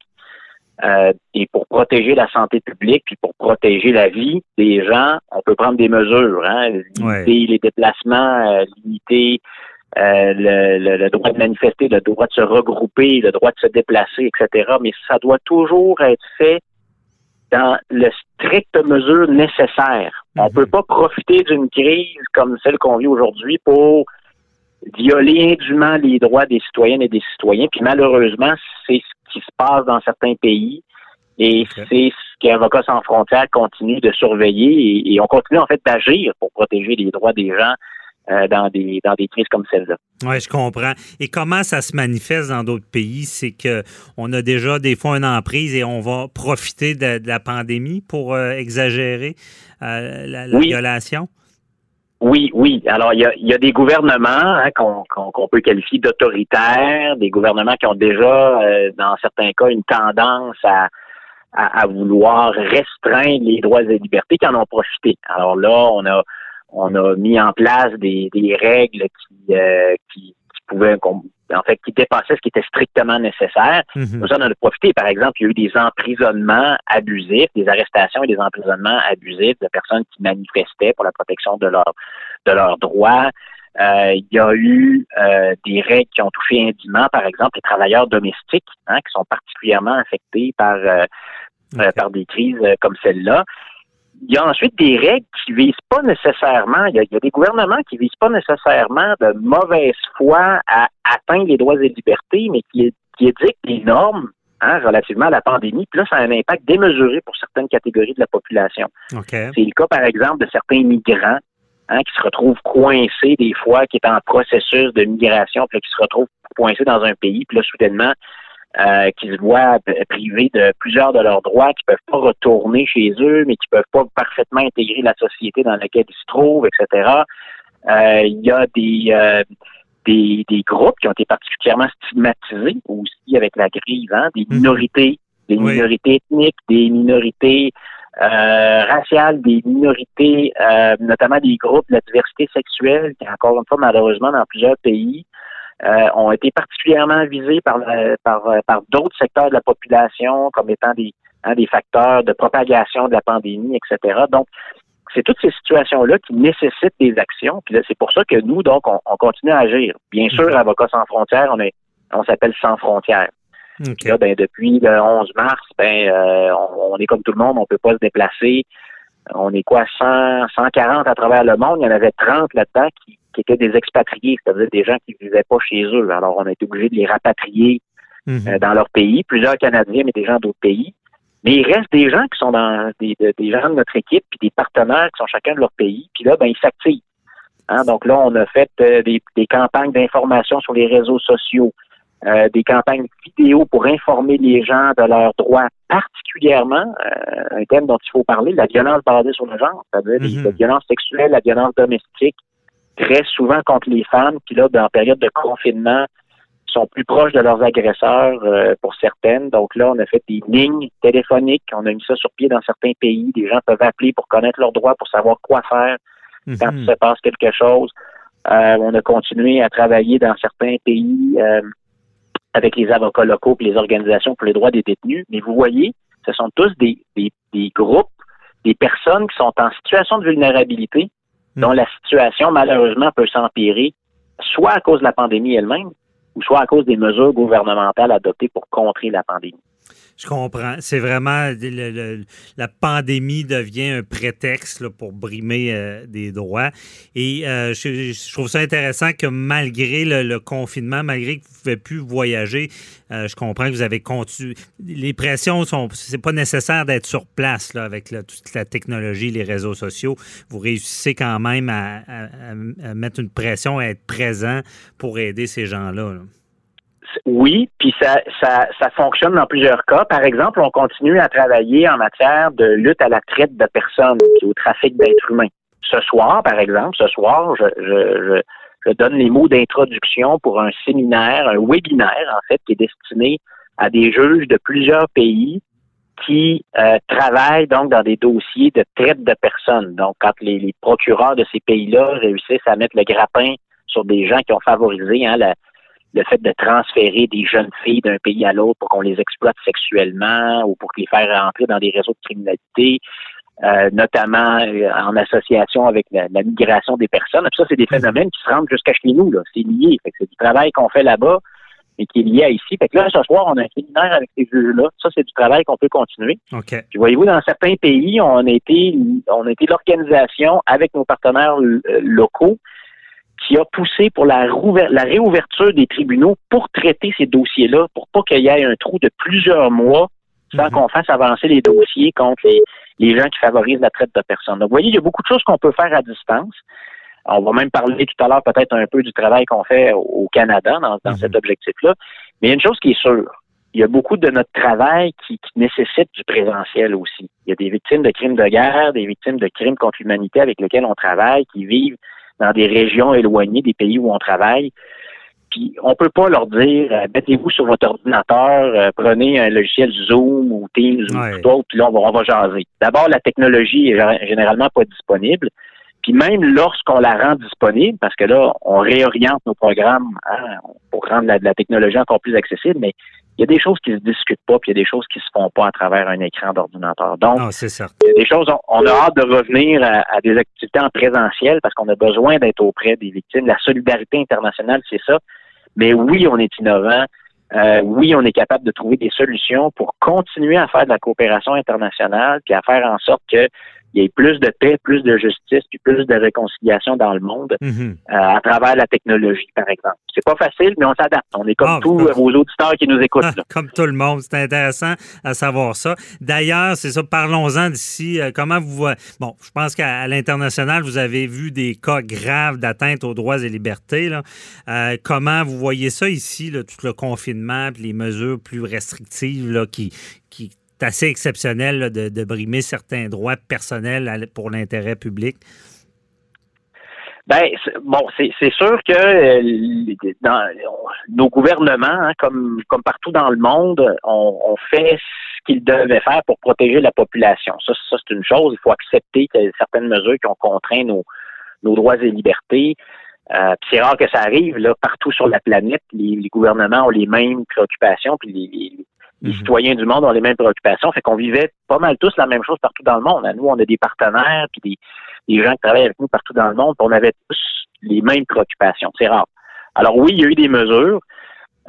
Euh, et pour protéger la santé publique, puis pour protéger la vie des gens, on peut prendre des mesures, hein, limiter les déplacements, euh, limiter euh, le, le, droit de manifester, le droit de se regrouper, le droit de se déplacer, etc. Mais ça doit toujours être fait dans le stricte mesure nécessaire. On ne mhm. peut pas profiter d'une crise comme celle qu'on vit aujourd'hui pour violer indûment les droits des citoyennes et des citoyens. Puis malheureusement, c'est ce qui se passe dans certains pays. Et c'est ce qu'Avocats sans frontières continue de surveiller et, et on continue en fait d'agir pour protéger les droits des gens euh, dans, des, dans des crises comme celle-là. Oui, je comprends. Et comment ça se manifeste dans d'autres pays? C'est qu'on a déjà des fois une emprise et on va profiter de, la pandémie pour euh, exagérer euh, la, violation? Oui, oui. Alors, il y a, des gouvernements hein, qu'on peut qualifier d'autoritaires, des gouvernements qui ont déjà, dans certains cas, une tendance à, à, vouloir restreindre les droits et libertés qui en ont profité. Alors là, on a on a mis en place des, règles qui, euh, qui, pouvaient en fait qui dépassaient ce qui était strictement nécessaire. Mhm. Nous en avons profité. Par exemple, il y a eu des emprisonnements abusifs, des arrestations et des emprisonnements abusifs de personnes qui manifestaient pour la protection de leurs de leurs droits. Euh, il y a eu euh, des règles qui ont touché indûment, par exemple, les travailleurs domestiques, hein, qui sont particulièrement affectés par par des crises comme celle-là il y a ensuite des règles qui visent pas nécessairement, il y, a, des gouvernements qui visent pas nécessairement de mauvaise foi à atteindre les droits et libertés, mais qui, qui édictent des normes hein, relativement à la pandémie. Puis là, ça a un impact démesuré pour certaines catégories de la population. C'est le cas, par exemple, de certains migrants hein, qui se retrouvent coincés des fois, qui est en processus de migration, puis qui se retrouvent coincés dans un pays, puis là, soudainement, euh, qui se voient privés de plusieurs de leurs droits, qui peuvent pas retourner chez eux, mais qui peuvent pas parfaitement intégrer la société dans laquelle ils se trouvent, etc. Euh, il y a des, euh, des, des groupes qui ont été particulièrement stigmatisés aussi avec la crise, hein, des mhm. minorités, des minorités ethniques, des minorités raciales, des minorités, notamment des groupes de la diversité sexuelle, qui encore une fois malheureusement dans plusieurs pays euh, ont été particulièrement visés par, par, par d'autres secteurs de la population comme étant des, hein, des facteurs de propagation de la pandémie, etc. Donc, c'est toutes ces situations-là qui nécessitent des actions. Puis c'est pour ça que nous, donc, on, continue à agir. Bien sûr, mhm. Avocats sans frontières, on est, on s'appelle sans frontières. Là, ben, depuis le 11 mars, ben, euh, on, est comme tout le monde, on peut pas se déplacer. On est quoi, 100, 140 à travers le monde. Il y en avait 30 là-dedans qui, qui étaient des expatriés, c'est-à-dire des gens qui ne vivaient pas chez eux. Alors, on a été obligé de les rapatrier mhm. euh, dans leur pays. Plusieurs Canadiens, mais des gens d'autres pays. Mais il reste des gens qui sont dans des, des gens de notre équipe, puis des partenaires qui sont chacun de leur pays. Puis là, ben, ils s'activent. Hein, donc là, on a fait euh, des, campagnes d'information sur les réseaux sociaux, euh, des campagnes vidéo pour informer les gens de leurs droits, particulièrement un thème dont il faut parler, la violence basée sur le genre, c'est-à-dire mhm. la violence sexuelle, la violence domestique, très souvent contre les femmes qui, là, en période de confinement, sont plus proches de leurs agresseurs euh, pour certaines. Donc là, on a fait des lignes téléphoniques, on a mis ça sur pied dans certains pays. Des gens peuvent appeler pour connaître leurs droits, pour savoir quoi faire quand il se passe quelque chose. Euh, on a continué à travailler dans certains pays euh, avec les avocats locaux et les organisations pour les droits des détenus. Mais vous voyez, ce sont tous des, des, des groupes, des personnes qui sont en situation de vulnérabilité, dont la situation, malheureusement, peut s'empirer, soit à cause de la pandémie elle-même, ou soit à cause des mesures gouvernementales adoptées pour contrer la pandémie. Je comprends. C'est vraiment la pandémie devient un prétexte pour brimer euh, des droits. Et euh, je, trouve ça intéressant que malgré le, confinement, malgré que vous ne pouvez plus voyager, euh, je comprends que vous avez continué. Les pressions sont. C'est pas nécessaire d'être sur place avec toute la technologie, les réseaux sociaux. Vous réussissez quand même à, mettre une pression, à être présent pour aider ces gens-là. là oui, puis ça, ça, ça fonctionne dans plusieurs cas. Par exemple, on continue à travailler en matière de lutte à la traite de personnes et au trafic d'êtres humains. Ce soir, par exemple, ce soir, je, je, donne les mots d'introduction pour un séminaire, un webinaire, en fait, qui est destiné à des juges de plusieurs pays qui euh, travaillent donc dans des dossiers de traite de personnes. Donc, quand les, procureurs de ces pays-là réussissent à mettre le grappin sur des gens qui ont favorisé hein, le fait de transférer des jeunes filles d'un pays à l'autre pour qu'on les exploite sexuellement ou pour les faire rentrer dans des réseaux de criminalité, euh, notamment euh, en association avec la, migration des personnes. ça, c'est des mhm. phénomènes qui se rendent jusqu'à chez nous. C'est lié. C'est du travail qu'on fait là-bas et qui est lié à ici. Fait que là, ce soir, on a un séminaire avec ces juges-là. Ça, c'est du travail qu'on peut continuer. Puis voyez-vous, dans certains pays, on a été, on a été l'organisation avec nos partenaires euh, locaux qui a poussé pour la, la réouverture des tribunaux pour traiter ces dossiers-là, pour pas qu'il y ait un trou de plusieurs mois sans mhm. qu'on fasse avancer les dossiers contre les, gens qui favorisent la traite de personnes. Donc, vous voyez, il y a beaucoup de choses qu'on peut faire à distance. On va même parler tout à l'heure peut-être un peu du travail qu'on fait au Canada dans, mhm. cet objectif-là. Mais il y a une chose qui est sûre. Il y a beaucoup de notre travail qui, qui, nécessite du présentiel aussi. Il y a des victimes de crimes de guerre, des victimes de crimes contre l'humanité avec lesquelles on travaille, qui vivent dans des régions éloignées des pays où on travaille. Puis on peut pas leur dire euh, mettez-vous sur votre ordinateur, euh, prenez un logiciel Zoom ou Teams ou tout autre, puis là on va, on va jaser. D'abord, la technologie est généralement pas disponible. Puis même lorsqu'on la rend disponible, parce que là, on réoriente nos programmes hein, pour rendre la, la, technologie encore plus accessible, mais il y a des choses qui se discutent pas, puis il y a des choses qui se font pas à travers un écran d'ordinateur. Donc, ah, il y a des choses, on, a hâte de revenir à, des activités en présentiel parce qu'on a besoin d'être auprès des victimes. La solidarité internationale, c'est ça. Mais oui, on est innovant. Euh, oui, on est capable de trouver des solutions pour continuer à faire de la coopération internationale, puis à faire en sorte que il y ait plus de paix, plus de justice, puis plus de réconciliation dans le monde mhm. euh, à travers la technologie, par exemple. C'est pas facile, mais on s'adapte. On est comme ah, tous vos auditeurs qui nous écoutent. Ah, comme tout le monde, c'est intéressant à savoir ça. D'ailleurs, c'est ça, parlons-en d'ici. Euh, comment vous... Bon, je pense qu'à l'international, vous avez vu des cas graves d'atteinte aux droits et libertés. Là. Euh, comment vous voyez ça ici, tout le confinement, puis les mesures plus restrictives là, qui, qui assez exceptionnel de, brimer certains droits personnels pour l'intérêt public. Ben bon, c'est sûr que euh, nos gouvernements, hein, comme comme partout dans le monde, ont fait ce qu'ils devaient faire pour protéger la population. Ça, c'est une chose. Il faut accepter certaines mesures qui ont contraint nos, nos droits et libertés. Euh, c'est rare que ça arrive là partout sur la planète. Les, gouvernements ont les mêmes préoccupations, puis les, les mhm. citoyens du monde ont les mêmes préoccupations. Fait qu'on vivait pas mal tous la même chose partout dans le monde. Nous, on a des partenaires, puis des, gens qui travaillent avec nous partout dans le monde, puis on avait tous les mêmes préoccupations. C'est rare. Alors oui, il y a eu des mesures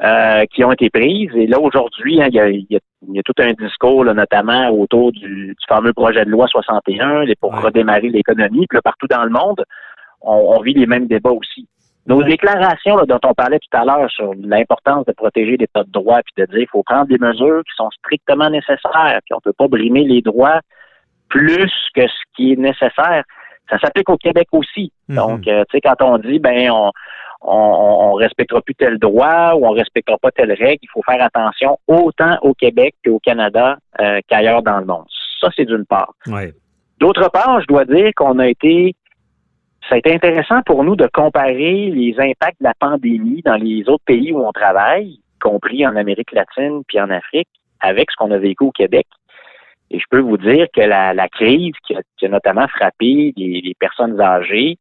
euh, qui ont été prises. Et là, aujourd'hui, hein, il, y a, tout un discours, notamment autour du, fameux projet de loi 61, pour redémarrer l'économie. Puis là, partout dans le monde, on vit les mêmes débats aussi. Nos déclarations dont on parlait tout à l'heure sur l'importance de protéger l'État de droit, puis de dire qu'il faut prendre des mesures qui sont strictement nécessaires, puis on ne peut pas brimer les droits plus que ce qui est nécessaire. Ça s'applique au Québec aussi. Mhm. Donc, euh, tu sais, quand on dit ben on, on, respectera plus tel droit ou on respectera pas telle règle, il faut faire attention autant au Québec qu'au Canada euh, qu'ailleurs dans le monde. Ça, c'est d'une part. D'autre part, je dois dire qu'on a été ça a été intéressant pour nous de comparer les impacts de la pandémie dans les autres pays où on travaille, y compris en Amérique latine puis en Afrique, avec ce qu'on a vécu au Québec. Et je peux vous dire que la, crise qui a, notamment frappé les, personnes âgées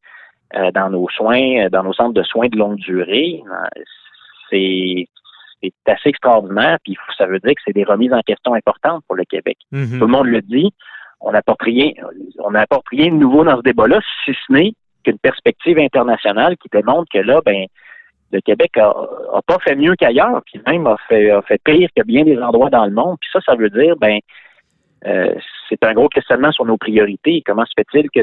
euh, dans nos soins, dans nos centres de soins de longue durée, euh, c'est assez extraordinaire. Puis ça veut dire que c'est des remises en question importantes pour le Québec. Mm-hmm. Tout le monde le dit. On n'apporte rien, on n'apporte rien de nouveau dans ce débat-là, si ce n'est qu'une perspective internationale qui démontre que là, ben, le Québec a, pas fait mieux qu'ailleurs, puis même a fait, a fait pire que bien des endroits dans le monde. Puis ça, ça veut dire, ben, euh, c'est un gros questionnement sur nos priorités. Comment se fait-il que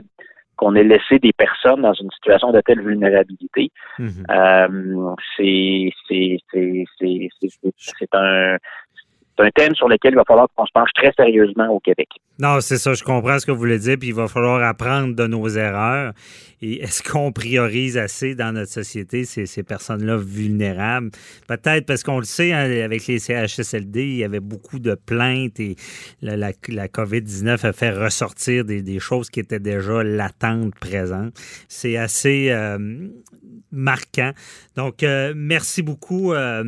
qu'on ait laissé des personnes dans une situation de telle vulnérabilité? Euh, c'est c'est un c'est un thème sur lequel il va falloir qu'on se penche très sérieusement au Québec. Non, c'est ça, je comprends ce que vous voulez dire, puis il va falloir apprendre de nos erreurs. Et est-ce qu'on priorise assez dans notre société ces, personnes-là vulnérables? Peut-être parce qu'on le sait, hein, avec les CHSLD, il y avait beaucoup de plaintes et la, la, COVID-19 a fait ressortir des, choses qui étaient déjà latentes, présentes. C'est assez euh, marquant. Donc, euh, merci beaucoup, euh,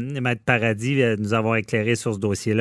Paradis, de nous avoir éclairé sur ce dossier-là.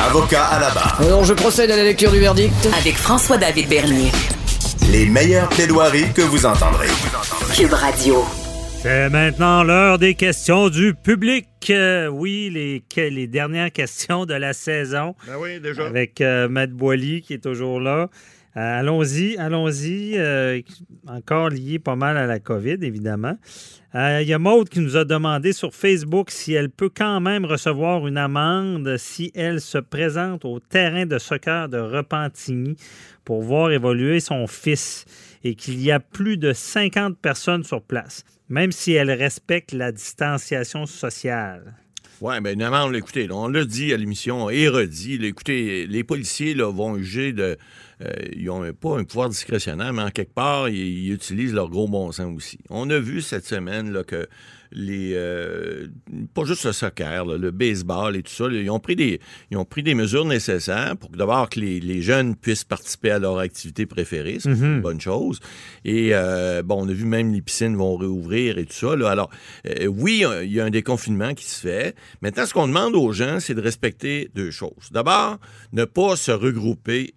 Avocat à la barre. Alors, je procède à la lecture du verdict. Avec François-David Bernier. Les meilleures plaidoiries que vous entendrez. Cube Radio. C'est maintenant l'heure des questions du public. Euh, oui, les, dernières questions de la saison Ben oui, déjà. avec euh, Matt Boily qui est toujours là. Euh, allons-y, allons-y. euh, encore lié pas mal à la COVID, évidemment. Euh, Il y a Maude qui nous a demandé sur Facebook si elle peut quand même recevoir une amende si elle se présente au terrain de soccer de Repentigny pour voir évoluer son fils et qu'il y a plus de 50 personnes sur place, même si elle respecte la distanciation sociale. Oui, bien, amende, là, on l'a dit à l'émission et redit. écoutez, les policiers là, vont juger de. euh, ils n'ont pas un pouvoir discrétionnaire, mais en quelque part, ils, ils utilisent leur gros bon sens aussi. On a vu cette semaine que les. euh, pas juste le soccer, là, le baseball et tout ça, là, ils, ont pris des, ils ont pris des mesures nécessaires pour que d'abord que les, les jeunes puissent participer à leur activité préférée. C'est une bonne chose. Et euh, bon, on a vu même les piscines vont réouvrir et tout ça. là. Alors, euh, oui, il y a un déconfinement qui se fait. Maintenant, ce qu'on demande aux gens, c'est de respecter deux choses. D'abord, ne pas se regrouper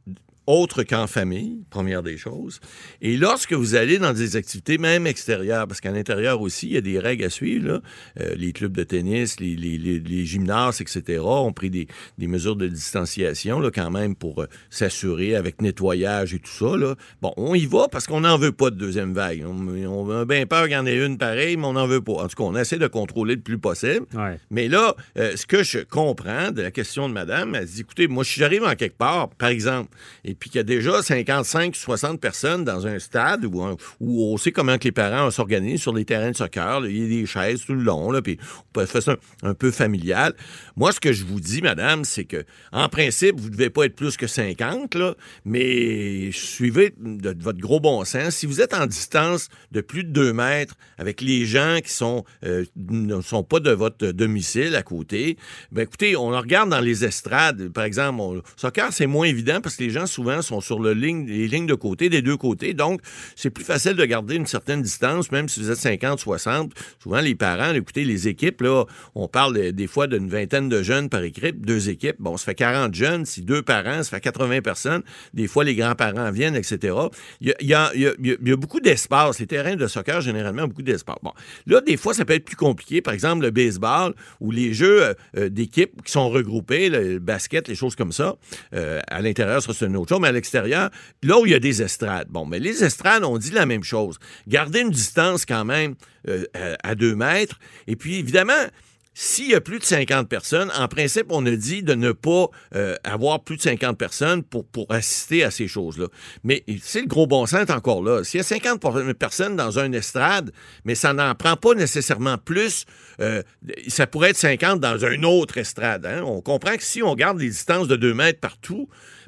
autre qu'en famille, première des choses. Et lorsque vous allez dans des activités même extérieures, parce qu'à l'intérieur aussi, il y a des règles à suivre, là. Euh, les clubs de tennis, les, les, les, les gymnases, etc., ont pris des, des mesures de distanciation là, quand même pour euh, s'assurer avec nettoyage et tout ça. Là. Bon, on y va parce qu'on n'en veut pas de deuxième vague. On, on a bien peur qu'il y en ait une pareille, mais on n'en veut pas. En tout cas, on essaie de contrôler le plus possible. Ouais. Mais là, euh, ce que je comprends de la question de madame, elle dit, écoutez, moi, si j'arrive en quelque part, par exemple, et puis qu'il y a déjà 55, 60 personnes dans un stade où, on sait comment que les parents s'organisent sur les terrains de soccer, il y a des chaises tout le long, là, puis on peut faire ça un, peu familial. Moi, ce que je vous dis, madame, c'est que, en principe, vous ne devez pas être plus que 50, là, mais suivez de, votre gros bon sens. Si vous êtes en distance de plus de 2 mètres avec les gens qui sont, euh, ne sont pas de votre domicile à côté, ben écoutez, on regarde dans les estrades, par exemple, soccer, c'est moins évident parce que les gens souvent sont sur les lignes de côté, des deux côtés, donc c'est plus facile de garder une certaine distance, même si vous êtes 50, 60. Souvent, les parents, écoutez, les équipes, là, on parle des fois d'une vingtaine de jeunes par équipe, deux équipes, bon, ça fait 40 jeunes, si deux parents, ça fait 80 personnes, des fois, les grands-parents viennent, etc. Il y a, beaucoup d'espace. Les terrains de soccer, généralement, beaucoup d'espace. Bon, là, des fois, ça peut être plus compliqué. Par exemple, le baseball ou les jeux euh, euh, d'équipe qui sont regroupés, le basket, les choses comme ça. Euh, à l'intérieur, ça, c'est une autre chose, à l'extérieur, là où il y a des estrades. Bon, mais les estrades, on dit la même chose. Garder une distance quand même euh, à- deux mètres. Et puis, évidemment, s'il y a plus de 50 personnes, en principe, on a dit de ne pas euh, avoir plus de 50 personnes pour, pour assister à ces choses-là. Mais c'est le gros bon sens est encore là. S'il y a 50 por- personnes dans un estrade, mais ça n'en prend pas nécessairement plus, euh, ça pourrait être 50 dans un autre estrade. hein. On comprend que si on garde les distances de 2 mètres partout,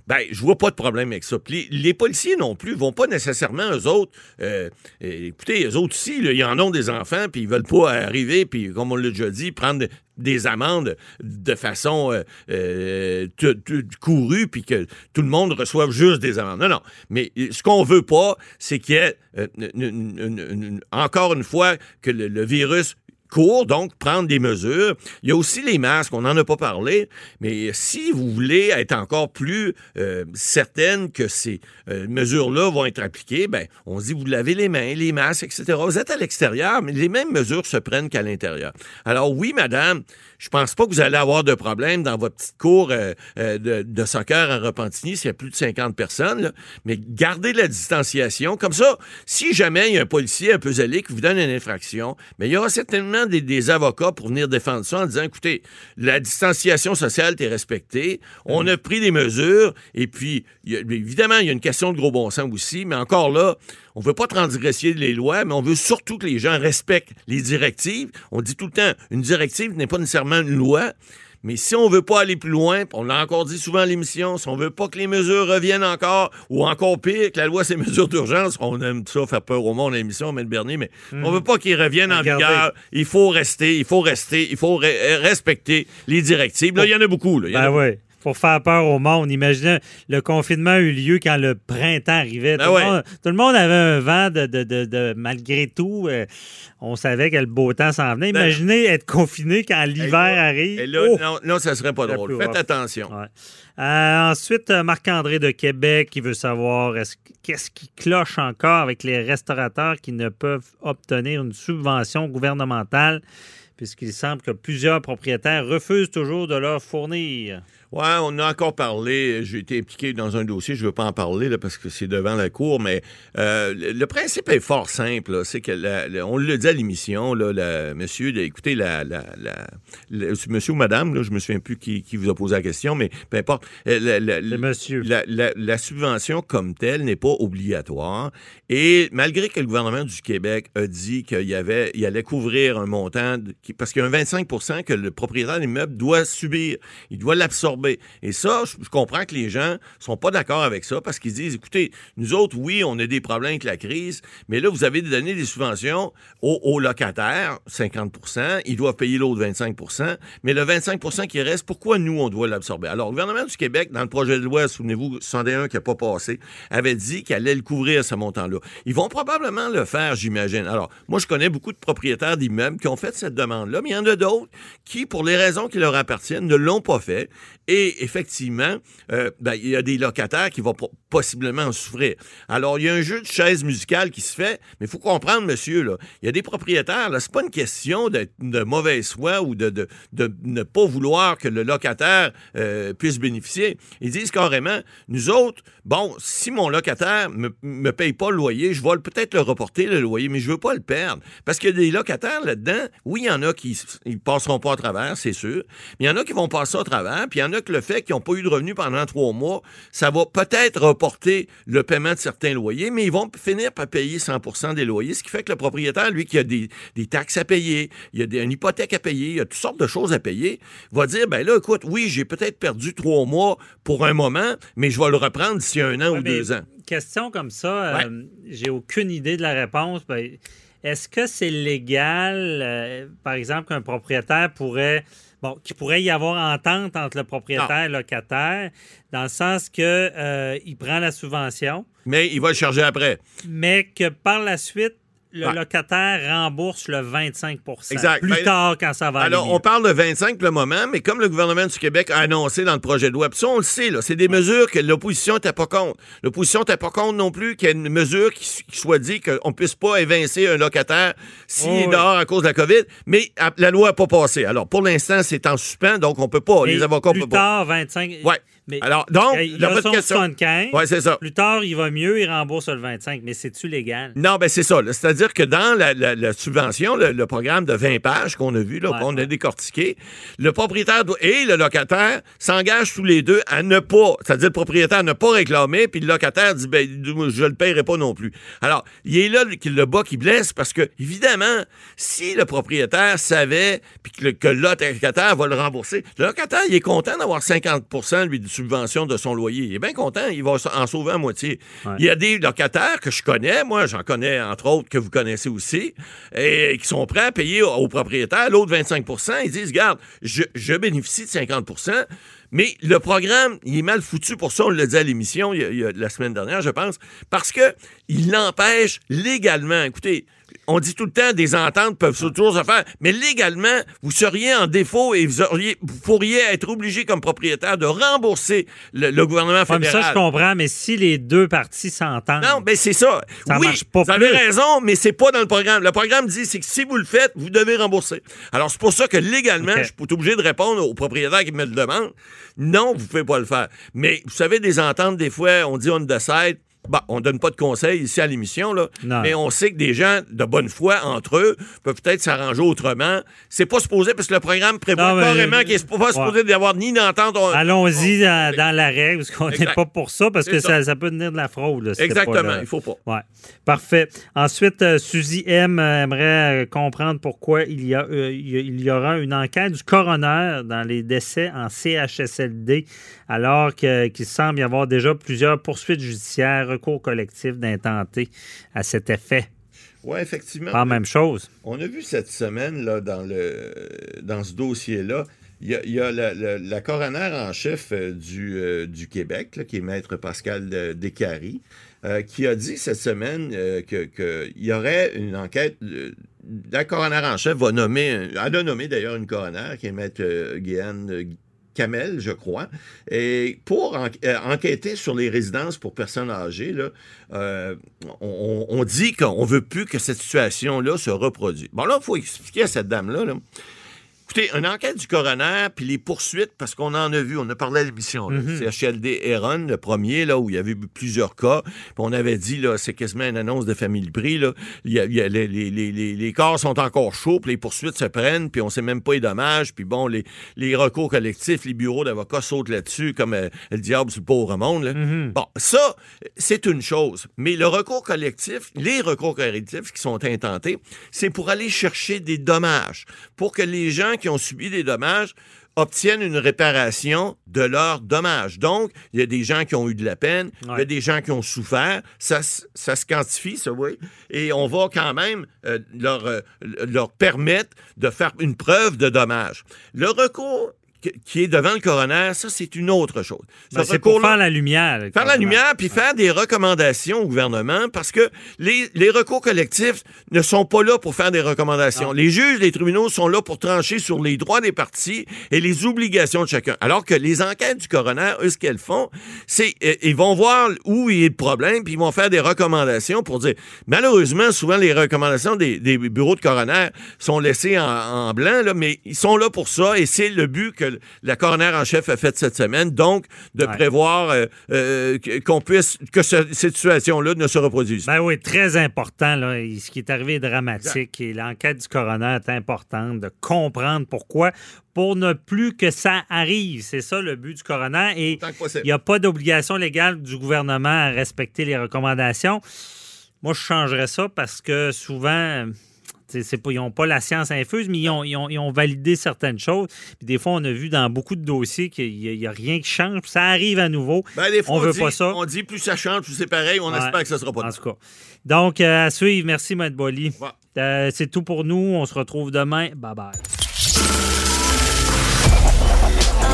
ben, je vois pas de problème avec ça. Les, les policiers non plus vont pas nécessairement, eux autres, euh, euh, écoutez, eux autres aussi, ils en ont des enfants, puis ils veulent pas arriver, puis comme on l'a déjà dit, prendre des amendes de façon euh, courue, puis que tout le monde reçoive juste des amendes. Non, non. Mais ce qu'on veut pas, c'est qu'il y ait, encore une fois, que le virus court, donc prendre des mesures. Il y a aussi les masques, on n'en a pas parlé, mais si vous voulez être encore plus euh, certaine que ces euh, mesures-là vont être appliquées, ben, on dit, vous lavez les mains, les masques, etc. Vous êtes à l'extérieur, mais les mêmes mesures se prennent qu'à l'intérieur. Alors oui, madame, je pense pas que vous allez avoir de problème dans votre petite cour euh, euh, de, de soccer à Repentigny s'il y a plus de 50 personnes, là. mais gardez la distanciation. Comme ça, si jamais il y a un policier un peu zélé qui vous donne une infraction, mais il y aura certainement des, des avocats pour venir défendre ça en disant, écoutez, la distanciation sociale est respectée, on a pris des mesures, et puis, il y a- évidemment, il y a une question de gros bon sens aussi, mais encore là, on veut pas transgresser les lois, mais on veut surtout que les gens respectent les directives. On dit tout le temps, une directive n'est pas nécessairement une loi, Mais si on veut pas aller plus loin, on l'a encore dit souvent à l'émission, si on veut pas que les mesures reviennent encore, ou encore pire, que la loi, ces mesures d'urgence, on aime ça faire peur au monde à l'émission, M. Bernier, mais on veut pas qu'ils reviennent en vigueur. Il faut rester, il faut rester, il faut re- respecter les directives. Là, il y en a beaucoup. Là. Il y en a Ben oui. Pour faire peur au monde. Imaginez, le confinement a eu lieu quand le printemps arrivait. Ben tout, ouais. le monde, tout le monde avait un vent de, de- de- de- malgré tout. euh, on savait que le beau temps s'en venait. Ben, Imaginez être confiné quand l'hiver arrive. Et là, Oh! non, non, ça serait pas drôle. Faites rough. attention. Ouais. Euh, ensuite, euh, Marc-André de Québec qui veut savoir est-ce- qu'est-ce qui cloche encore avec les restaurateurs qui ne peuvent obtenir une subvention gouvernementale puisqu'il semble que plusieurs propriétaires refusent toujours de leur fournir? Ouais, on a encore parlé. J'ai été impliqué dans un dossier, je ne veux pas en parler là, parce que c'est devant la cour, mais euh, le, le principe est fort simple. C'est que, la- la- on le dit à l'émission, monsieur, là, écoutez, la, le- monsieur ou madame, là, je me souviens plus qui, qui vous a posé la question, mais peu importe. euh, C'est monsieur. la, subvention comme telle n'est pas obligatoire. Et malgré que le gouvernement du Québec a dit qu'il y avait, il allait couvrir un montant, de- parce qu'il y a un 25 que le propriétaire de l'immeuble doit subir, il doit l'absorber. Et ça, je, comprends que les gens sont pas d'accord avec ça parce qu'ils disent, écoutez, nous autres, oui, on a des problèmes avec la crise, mais là, vous avez donné des subventions aux, aux locataires, 50% ils doivent payer l'autre 25% mais le 25% qui reste, pourquoi nous, on doit l'absorber? Alors, le gouvernement du Québec, dans le projet de loi, souvenez-vous, 101 qui n'a pas passé, avait dit qu'il allait le couvrir, ce montant-là. Ils vont probablement le faire, j'imagine. Alors, moi, je connais beaucoup de propriétaires d'immeubles qui ont fait cette demande-là, mais il y en a d'autres qui, pour les raisons qui leur appartiennent, ne l'ont pas fait. Et effectivement, euh, ben, il y a des locataires qui vont po- possiblement en souffrir. Alors, il y a un jeu de chaises musicales qui se fait, mais il faut comprendre, monsieur, là, il y a des propriétaires, là, c'est pas une question de, de mauvaise foi ou de, de, de ne pas vouloir que le locataire euh, puisse bénéficier. Ils disent carrément, nous autres, bon, si mon locataire me, me paye pas le loyer, je vais peut-être le reporter, le loyer, mais je veux pas le perdre. Parce qu'il y a des locataires là-dedans, oui, il y en a qui ils passeront pas à travers, c'est sûr, mais il y en a qui vont passer à travers, puis il y en a que le fait qu'ils n'ont pas eu de revenus pendant trois mois, ça va peut-être reporter le paiement de certains loyers, mais ils vont finir par payer 100% des loyers, ce qui fait que le propriétaire, lui, qui a des, des taxes à payer, il y a des, une hypothèque à payer, il y a toutes sortes de choses à payer, va dire, ben là, écoute, oui, j'ai peut-être perdu trois mois pour un moment, mais je vais le reprendre d'ici un an Ouais, ou deux ans. Question comme ça, euh, j'ai aucune idée de la réponse. Ben, Est-ce que c'est légal, euh, par exemple, qu'un propriétaire pourrait. Bon, qu'il pourrait y avoir entente entre le propriétaire et le locataire, dans le sens que euh, il prend la subvention, Mais il va le charger après. mais que par la suite, le Ouais. locataire rembourse le 25 Exact. plus Ben, tard quand ça va Alors, aller on parle de 25 pour le moment, mais comme le gouvernement du Québec a annoncé dans le projet de loi, puis ça, on le sait, c'est des mesures que l'opposition n'était pas contre. L'opposition n'était pas contre non plus qu'il y ait une mesure qui, qui soit dit qu'on ne puisse pas évincer un locataire s'il Oh, est oui. dehors à cause de la COVID, mais à- la loi n'a pas passé. Alors, pour l'instant, c'est en suspens, donc on peut pas. Les avocats plus peuvent pas. tard, 25. Ouais. Mais Alors, donc, il a bonne son question. 75. Ouais, c'est ça. Plus tard, il va mieux, il rembourse le 25. Mais c'est-tu légal? Non, ben c'est ça. C'est-à-dire que dans la, la- la subvention, le, le programme de 20 pages qu'on a vu, là, Ouais, qu'on ouais. a décortiqué, le propriétaire doit- et le locataire s'engagent tous les deux à ne pas, c'est-à-dire le propriétaire ne pas réclamer, puis le locataire dit ben je le paierai pas non plus. Alors, il est là le, le bas qui blesse parce que évidemment, si le propriétaire savait puis que le, que le locataire va le rembourser, le locataire il est content d'avoir 50% lui de subvention de son loyer. Il est bien content, il va en sauver à moitié. Ouais. Il y a des locataires que je connais, moi j'en connais entre autres que vous connaissez aussi, et qui sont prêts à payer au, au propriétaire l'autre 25% Ils disent, regarde, je, je bénéficie de 50% mais le programme, il est mal foutu pour ça, on l'a dit à l'émission la semaine dernière, je pense, parce que il l'empêche légalement. Écoutez, on dit tout le temps des ententes peuvent toujours se faire, mais légalement, vous seriez en défaut et vous, auriez, vous pourriez être obligé comme propriétaire de rembourser le, le gouvernement Comme fédéral. ça, je comprends, mais si les deux parties s'entendent. Non, ben c'est ça. Ça oui, marche pas vous avez raison, mais c'est pas dans le programme. Le programme dit c'est que si vous le faites, vous devez rembourser. Alors c'est pour ça que légalement, je suis obligé de répondre au propriétaire qui me le demande. Non, vous pouvez pas le faire. Mais vous savez, des ententes, des fois, on dit on the side. Bon, on donne pas de conseils ici à l'émission, là, Non. mais on sait que des gens de bonne foi entre eux peuvent peut-être s'arranger autrement. C'est pas supposé, parce que le programme prévoit Non, mais- carrément qu'il n'est pas Ouais. supposé d'avoir ni d'entente. on- Allons-y dans, dans la règle, parce qu'on n'est pas pour ça, parce que ça. ça. ça peut venir de la fraude. là, si c'est Exactement, pas là. il faut pas. Ouais. Parfait. Ensuite, euh, Suzy M euh, aimerait euh, comprendre pourquoi il y, a, euh, il aura une enquête du coroner dans les décès en CHSLD, alors qu'il semble y avoir déjà plusieurs poursuites judiciaires, recours collectifs d'intentés à cet effet. Oui, effectivement. Pas la même chose. On a vu cette semaine, là, dans, le, dans ce dossier-là, il y a, il y a la, la- la coroner en chef euh, du, euh, du Québec, là, qui est maître Pascal euh, Descaries, euh, qui a dit cette semaine euh, que- qu'il y aurait une enquête. la coroner en chef va nommer, elle a nommé d'ailleurs une coroner, qui est maître Guéane euh, Kamel, je crois, et pour euh, enquêter sur les résidences pour personnes âgées, euh, on, dit qu'on veut plus que cette situation-là se reproduise. Bon, là, il faut expliquer à cette dame-là. là. Écoutez, une enquête du coroner, puis les poursuites, parce qu'on en a vu, on a parlé à l'émission, là. Mhm. CHLD Heron, le premier, là, où il y avait eu plusieurs cas, puis on avait dit, là, c'est quasiment une annonce de famille prix, là. Il y a- il y a- les, les- les- les- les corps sont encore chauds, puis les poursuites se prennent, puis on sait même pas les dommages, puis bon, les, les recours collectifs, les bureaux d'avocats sautent là-dessus comme euh, le diable sur le pauvre monde, là. Bon, ça, c'est une chose. Mais le recours collectif, les recours collectifs qui sont intentés, c'est pour aller chercher des dommages, pour que les gens qui ont subi des dommages obtiennent une réparation de leurs dommages. Donc, il y a des gens qui ont eu de la peine, il y a des gens qui ont souffert, ça, ça se quantifie, ça, oui, et on va quand même euh, leur, euh, leur permettre de faire une preuve de dommage. Le recours qui- est devant le coroner, ça, c'est une autre chose. Ben, Ce c'est pour faire la lumière. Faire la lumière, puis faire des recommandations au gouvernement, parce que les, les recours collectifs ne sont pas là pour faire des recommandations. Les juges, les tribunaux sont là pour trancher sur les droits des partis et les obligations de chacun. Alors que les enquêtes du coroner, eux, ce qu'elles font, c'est euh, ils vont voir où il y a le problème, puis ils vont faire des recommandations pour dire. Malheureusement, souvent, les recommandations des, des bureaux de coroner sont laissées en, en blanc, là, mais ils sont là pour ça, et c'est le but que la coroner en chef a fait cette semaine, donc de Ouais. prévoir euh, euh, qu'on puisse que ce- cette situation-là ne se reproduise. Ben oui, très important. Là. Ce qui est arrivé est dramatique et l'enquête du coroner est importante de comprendre pourquoi pour ne plus que ça arrive. C'est ça le but du coroner. Et il n'y a pas d'obligation légale du gouvernement à respecter les recommandations. Moi, je changerais ça parce que souvent, pas, ils n'ont pas la science infuse, mais ils ont, ils ont- ils ont validé certaines choses. Puis des fois, on a vu dans beaucoup de dossiers qu'il n'y a, rien qui change. Puis ça arrive à nouveau. Ben, des fois, on veut dit, pas ça. On dit plus ça change, plus c'est pareil. On Ouais. espère que ce sera pas En tout cas. Donc, euh, à suivre. Merci, Maître Bolly. Ouais. Euh, c'est tout pour nous. On se retrouve demain. Bye bye.